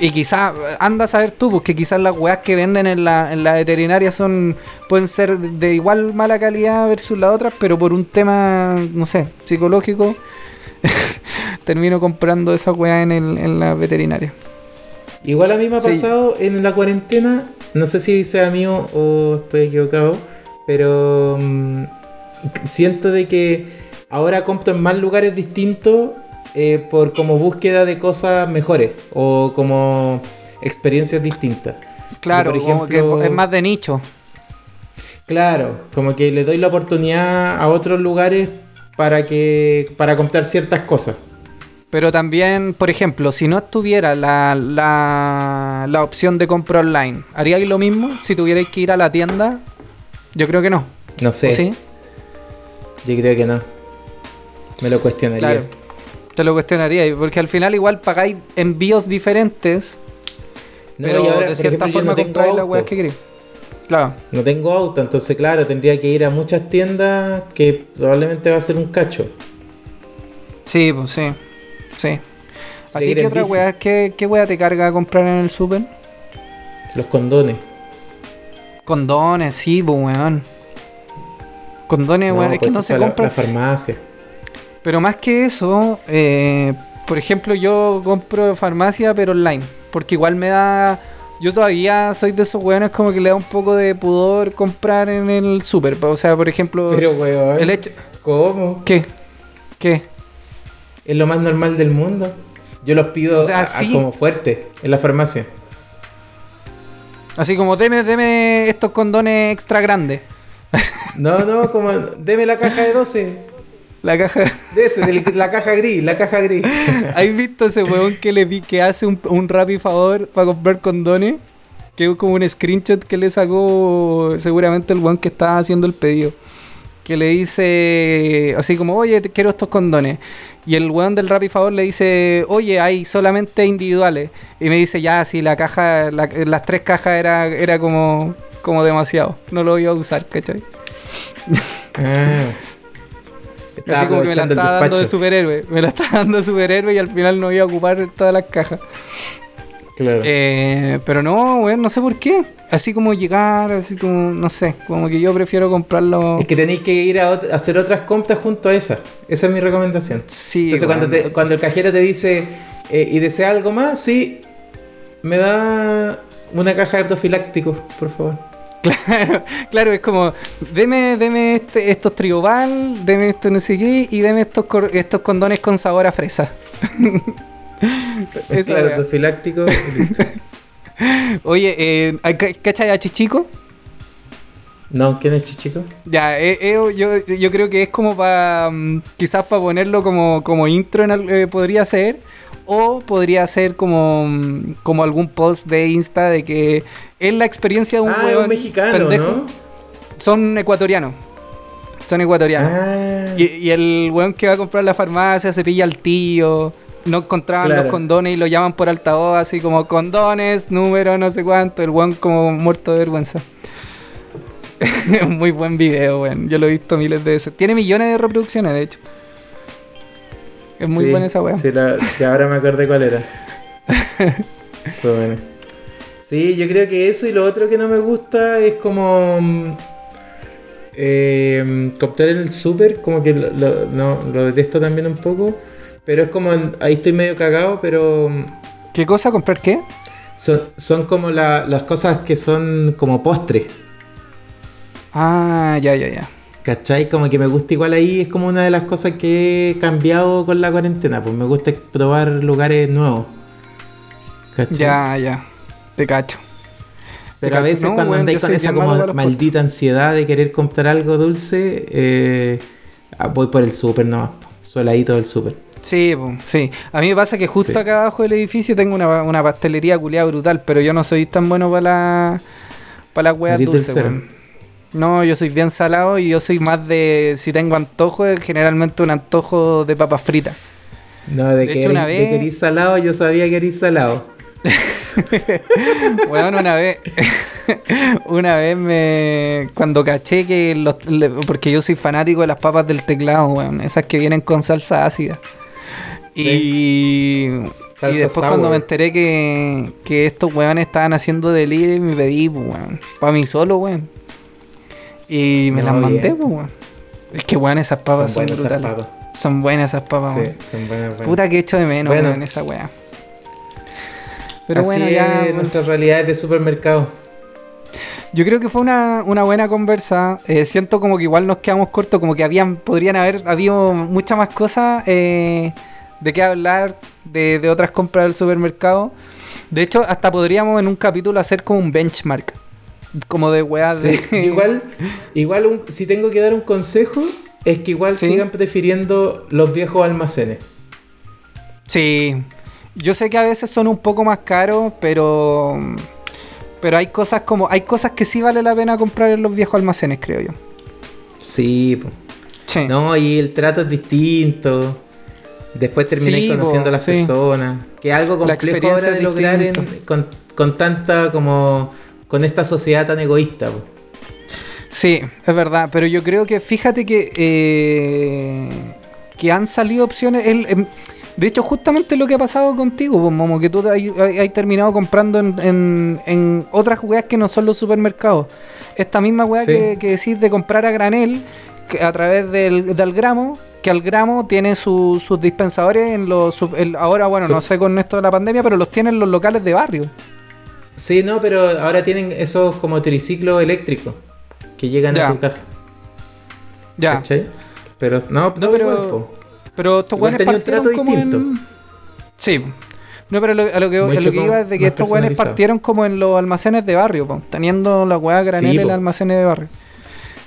S3: Y quizás, anda a saber tú, porque quizás las weas que venden en la, en la veterinaria son pueden ser de, igual mala calidad versus las otras, pero por un tema, no sé, psicológico, termino comprando esas weas en, el, en la veterinaria.
S2: Igual a mí me ha
S3: Sí.
S2: pasado en la cuarentena, no sé si sea mío o estoy equivocado, pero mm, siento de que ahora compro en más lugares distintos eh, por como búsqueda de cosas mejores o como experiencias distintas.
S3: Claro,
S2: por
S3: como que es más de nicho.
S2: Claro, como que le doy la oportunidad a otros lugares para que para comprar ciertas cosas.
S3: Pero también, por ejemplo, si no estuviera la, la, la opción de compra online, ¿haríais lo mismo si tuvierais que ir a la tienda? Yo creo que no.
S2: No sé,
S3: ¿O sí?
S2: yo creo que no. Me lo cuestionaría.
S3: Claro. Te lo cuestionaría, porque al final igual pagáis envíos diferentes,
S2: No,
S3: pero
S2: ahora,
S3: de cierta
S2: ejemplo,
S3: forma
S2: no
S3: compráis las weas que queréis. Claro.
S2: No tengo auto, entonces claro, tendría que ir a muchas tiendas que probablemente va a ser un cacho.
S3: Sí, pues sí. Sí. ¿A ti qué otra wea, qué, qué wea te carga a comprar en el súper?
S2: Los condones.
S3: Condones, sí, pues weón. Condones, weón, es que
S2: pues
S3: no se compran.
S2: La, farmacia.
S3: Pero más que eso, eh, por ejemplo, yo compro farmacia, pero online. Porque igual me da. Yo todavía soy de esos weones como que le da un poco de pudor comprar en el súper. O sea, por ejemplo,
S2: Pero weón,
S3: el hecho.
S2: ¿cómo?
S3: ¿Qué? ¿Qué?
S2: Es lo más normal del mundo. Yo los pido
S3: O sea,
S2: a- a
S3: sí.
S2: como fuerte en la farmacia.
S3: Así como, deme, deme estos condones extra grandes.
S2: No, no, como deme la caja de 12.
S3: La caja.
S2: De ese, de la caja gris, la caja gris.
S3: ¿Has visto ese weón que le vi que hace un, un y favor para comprar condones? Que es como un screenshot que le sacó seguramente el weón que estaba haciendo el pedido. Que le dice así como, oye, te quiero estos condones. Y el weón del y favor le dice, oye, hay solamente individuales. Y me dice, ya, si la caja, la- las tres cajas era, era como, como demasiado. No lo iba a usar, ¿cachai?
S2: Ah.
S3: Así como que me la estaba dando de superhéroe. Me la estaba dando de superhéroe y al final no iba a ocupar todas las cajas.
S2: Claro.
S3: Eh, pero no, weón, no sé por qué. Así como llegar, así como, no sé, como que yo prefiero comprarlo.
S2: Es que tenéis que ir a, ot- hacer otras compras junto a esa. Esa es mi recomendación.
S3: Sí,
S2: Entonces, cuando, te- cuando el cajero te dice, eh, ¿y desea algo más? Sí, me da una caja de profilácticos, por favor.
S3: Claro, claro, es como, deme, deme este, estos trioval, deme esto no sé qué, y deme estos, cor- estos condones con sabor a fresa. Esa
S2: claro,
S3: weá.
S2: profilácticos.
S3: Oye, eh, ¿ca- ¿cachai a Chichico?
S2: No, ¿quién es Chichico?
S3: Ya, eh, eh, yo, yo creo que es como para. quizás para ponerlo como, como intro, en al- eh, podría ser. O podría ser como, mm, como algún post de Insta de que es la experiencia de un
S2: ah, un mexicano,
S3: pendejo.
S2: ¿no?
S3: Son ecuatorianos. Son ecuatorianos.
S2: Ah,
S3: Y, y el weón que va a comprar la farmacia se pilla al tío. No encontraban
S2: Claro.
S3: los condones y lo llaman por altavoz, así como condones, número, no sé cuánto. El weón como muerto de vergüenza. Muy buen video, weón. Yo lo he visto miles de veces. Tiene millones de reproducciones, de hecho. Es muy
S2: sí,
S3: buena esa weá.
S2: Sí, ahora me acordé cuál era. Fue bueno. Sí, yo creo que eso y lo otro que no me gusta es como. mm, eh, en el súper, como que lo, lo- no, lo detesto también un poco. Pero es como. Ahí estoy medio cagado, pero. mm,
S3: ¿Qué cosa? ¿Comprar qué?
S2: Son, son como la- las cosas que son como postres.
S3: Ah, ya, ya, ya.
S2: ¿Cachai? Como que me gusta igual ahí, es como una de las cosas que he cambiado con la cuarentena, pues me gusta probar lugares nuevos. ¿Cachai?
S3: Ya, ya. Te cacho.
S2: Pero
S3: Te
S2: a
S3: cacho.
S2: veces
S3: No,
S2: cuando
S3: weón,
S2: andáis con esa como maldita ansiedad de querer comprar algo dulce, eh, ah, voy por el súper nomás, po. sueladito del súper.
S3: Sí, sí. A mí me pasa que justo
S2: Sí.
S3: acá abajo del edificio tengo una, una pastelería culiada brutal, pero yo no soy tan bueno para la, para dulces,
S2: dulcero.
S3: weón. No, yo soy bien salado y yo soy más de. Si tengo antojo, es generalmente un antojo de papas fritas.
S2: No, de,
S3: De
S2: que,
S3: hecho,
S2: eres- de
S3: vez-
S2: que eres salado, yo sabía que eres salado.
S3: Weón, una vez. una vez me. Cuando caché que. Los, le- porque yo soy fanático de las papas del teclado, weón. Esas que vienen con salsa ácida. Y.
S2: Salsa
S3: y después
S2: sour.
S3: cuando me enteré que, que estos weones estaban haciendo delivery, me pedí, pues, weón. Para mí solo, weón. Y me
S2: No,
S3: las mandé, weón. Es que, weón, esas papas son,
S2: esas
S3: brutales.
S2: papas.
S3: Son buenas esas papas,
S2: Sí, son buenas, buenas.
S3: Puta que echo de menos,
S2: Bueno.
S3: weón, esa weá. Pero
S2: Así
S3: bueno, ya.
S2: es nuestra realidad de supermercado.
S3: Yo creo que fue una, una buena conversa. Eh, siento como que igual nos quedamos cortos, como que habían, podrían haber habido muchas más cosas eh, de qué hablar de, de otras compras del supermercado. De hecho, hasta podríamos en un capítulo hacer como un benchmark. Como de weas
S2: Sí,
S3: de.
S2: igual, igual un- si tengo que dar un consejo, es que igual
S3: Sí.
S2: sigan prefiriendo los viejos almacenes.
S3: Sí. Yo sé que a veces son un poco más caros, pero. Pero hay cosas como. Hay cosas que sí vale la pena comprar en los viejos almacenes, creo yo.
S2: Sí.
S3: Sí.
S2: no, y el trato es distinto. Después termináis
S3: Sí, po,
S2: conociendo a las
S3: sí.
S2: personas. Que es algo complejo ahora de lograr en- con, con tanta como con esta sociedad tan egoísta. po.
S3: Sí, es verdad, pero yo creo que fíjate que eh, que han salido opciones. el- em, de hecho, justamente lo que ha pasado contigo, pues, Momo, que tú hay terminado comprando en, en- en otras weas que no son los supermercados. Esta misma wea
S2: Sí.
S3: que, que decís de comprar a granel que a través del, del gramo, que al gramo tiene su- sus dispensadores en los. el- ahora, bueno,
S2: Sí.
S3: no sé con esto de la pandemia, pero los tienen en los locales de barrio.
S2: Sí, no, pero ahora tienen esos como triciclos eléctricos que llegan
S3: Ya.
S2: a tu casa.
S3: Ya.
S2: ¿Cachai? Pero no,
S3: No, pero-
S2: igual.
S3: Pero estos
S2: Igual
S3: weones partieron
S2: trato
S3: como en...
S2: distinto.
S3: Sí. No, pero lo- a lo que, a lo que iba es de que estos weones partieron como en los almacenes de barrio, po, teniendo la weá granel
S2: Sí,
S3: en los almacenes de barrio.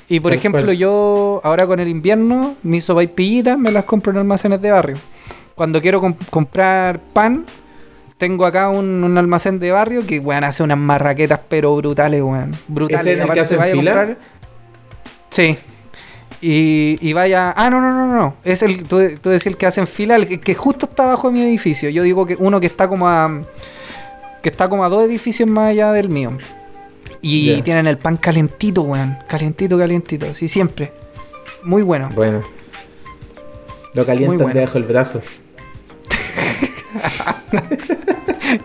S3: Y por
S2: Tal
S3: ejemplo,
S2: cual.
S3: yo ahora con el invierno, mis sopaipillitas me las compro en almacenes de barrio. Cuando quiero com- comprar pan, tengo acá un, un almacén de barrio que, weón, hace unas marraquetas pero brutales, weón. Brutales.
S2: ¿Ese es el que hace
S3: vaya a
S2: fila?
S3: comprar- Sí. Y, y vaya. Ah, no, no, no, no. Es el. Tú, tú decís el que hace en fila, el que, justo está abajo de mi edificio. Yo digo que uno que está como a. Que está como a dos edificios más allá del mío. Y tienen el pan calentito, weón. Calentito, calentito. Así siempre. Muy bueno.
S2: Bueno. Lo calientan
S3: bueno.
S2: debajo del brazo.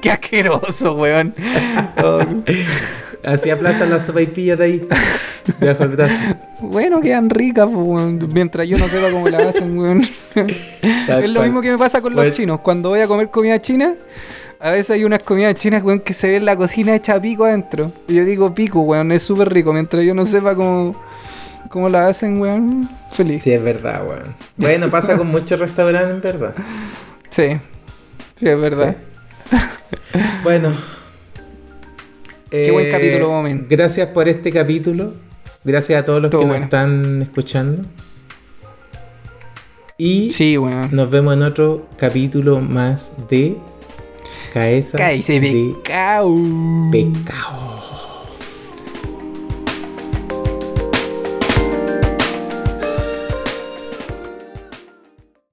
S3: Qué asqueroso, weón. Oh,
S2: Así aplastan las sopaipillas de ahí. Debajo del brazo.
S3: bueno, quedan ricas, pues, weón. Mientras yo no sepa cómo la hacen, weón. Es lo mismo que me pasa con los chinos. Cuando voy a comer comida china, a veces hay unas comidas chinas, weón, que se ve en la cocina hecha pico adentro. Y yo digo pico, weón, es súper rico. Mientras yo no sepa cómo, cómo la hacen, weón, feliz. Sí,
S2: Sí, es verdad, weón. Bueno, pasa con muchos restaurantes, en verdad.
S3: sí, es verdad.
S2: Sí. Bueno.
S3: Qué buen
S2: Eh,
S3: capítulo, Momen.
S2: Gracias por este capítulo. Gracias a todos los que
S3: bueno.
S2: nos están escuchando. Y
S3: Sí, weón.
S2: nos vemos en otro capítulo más de Cabeza
S3: Cállese,
S2: de
S3: pecao.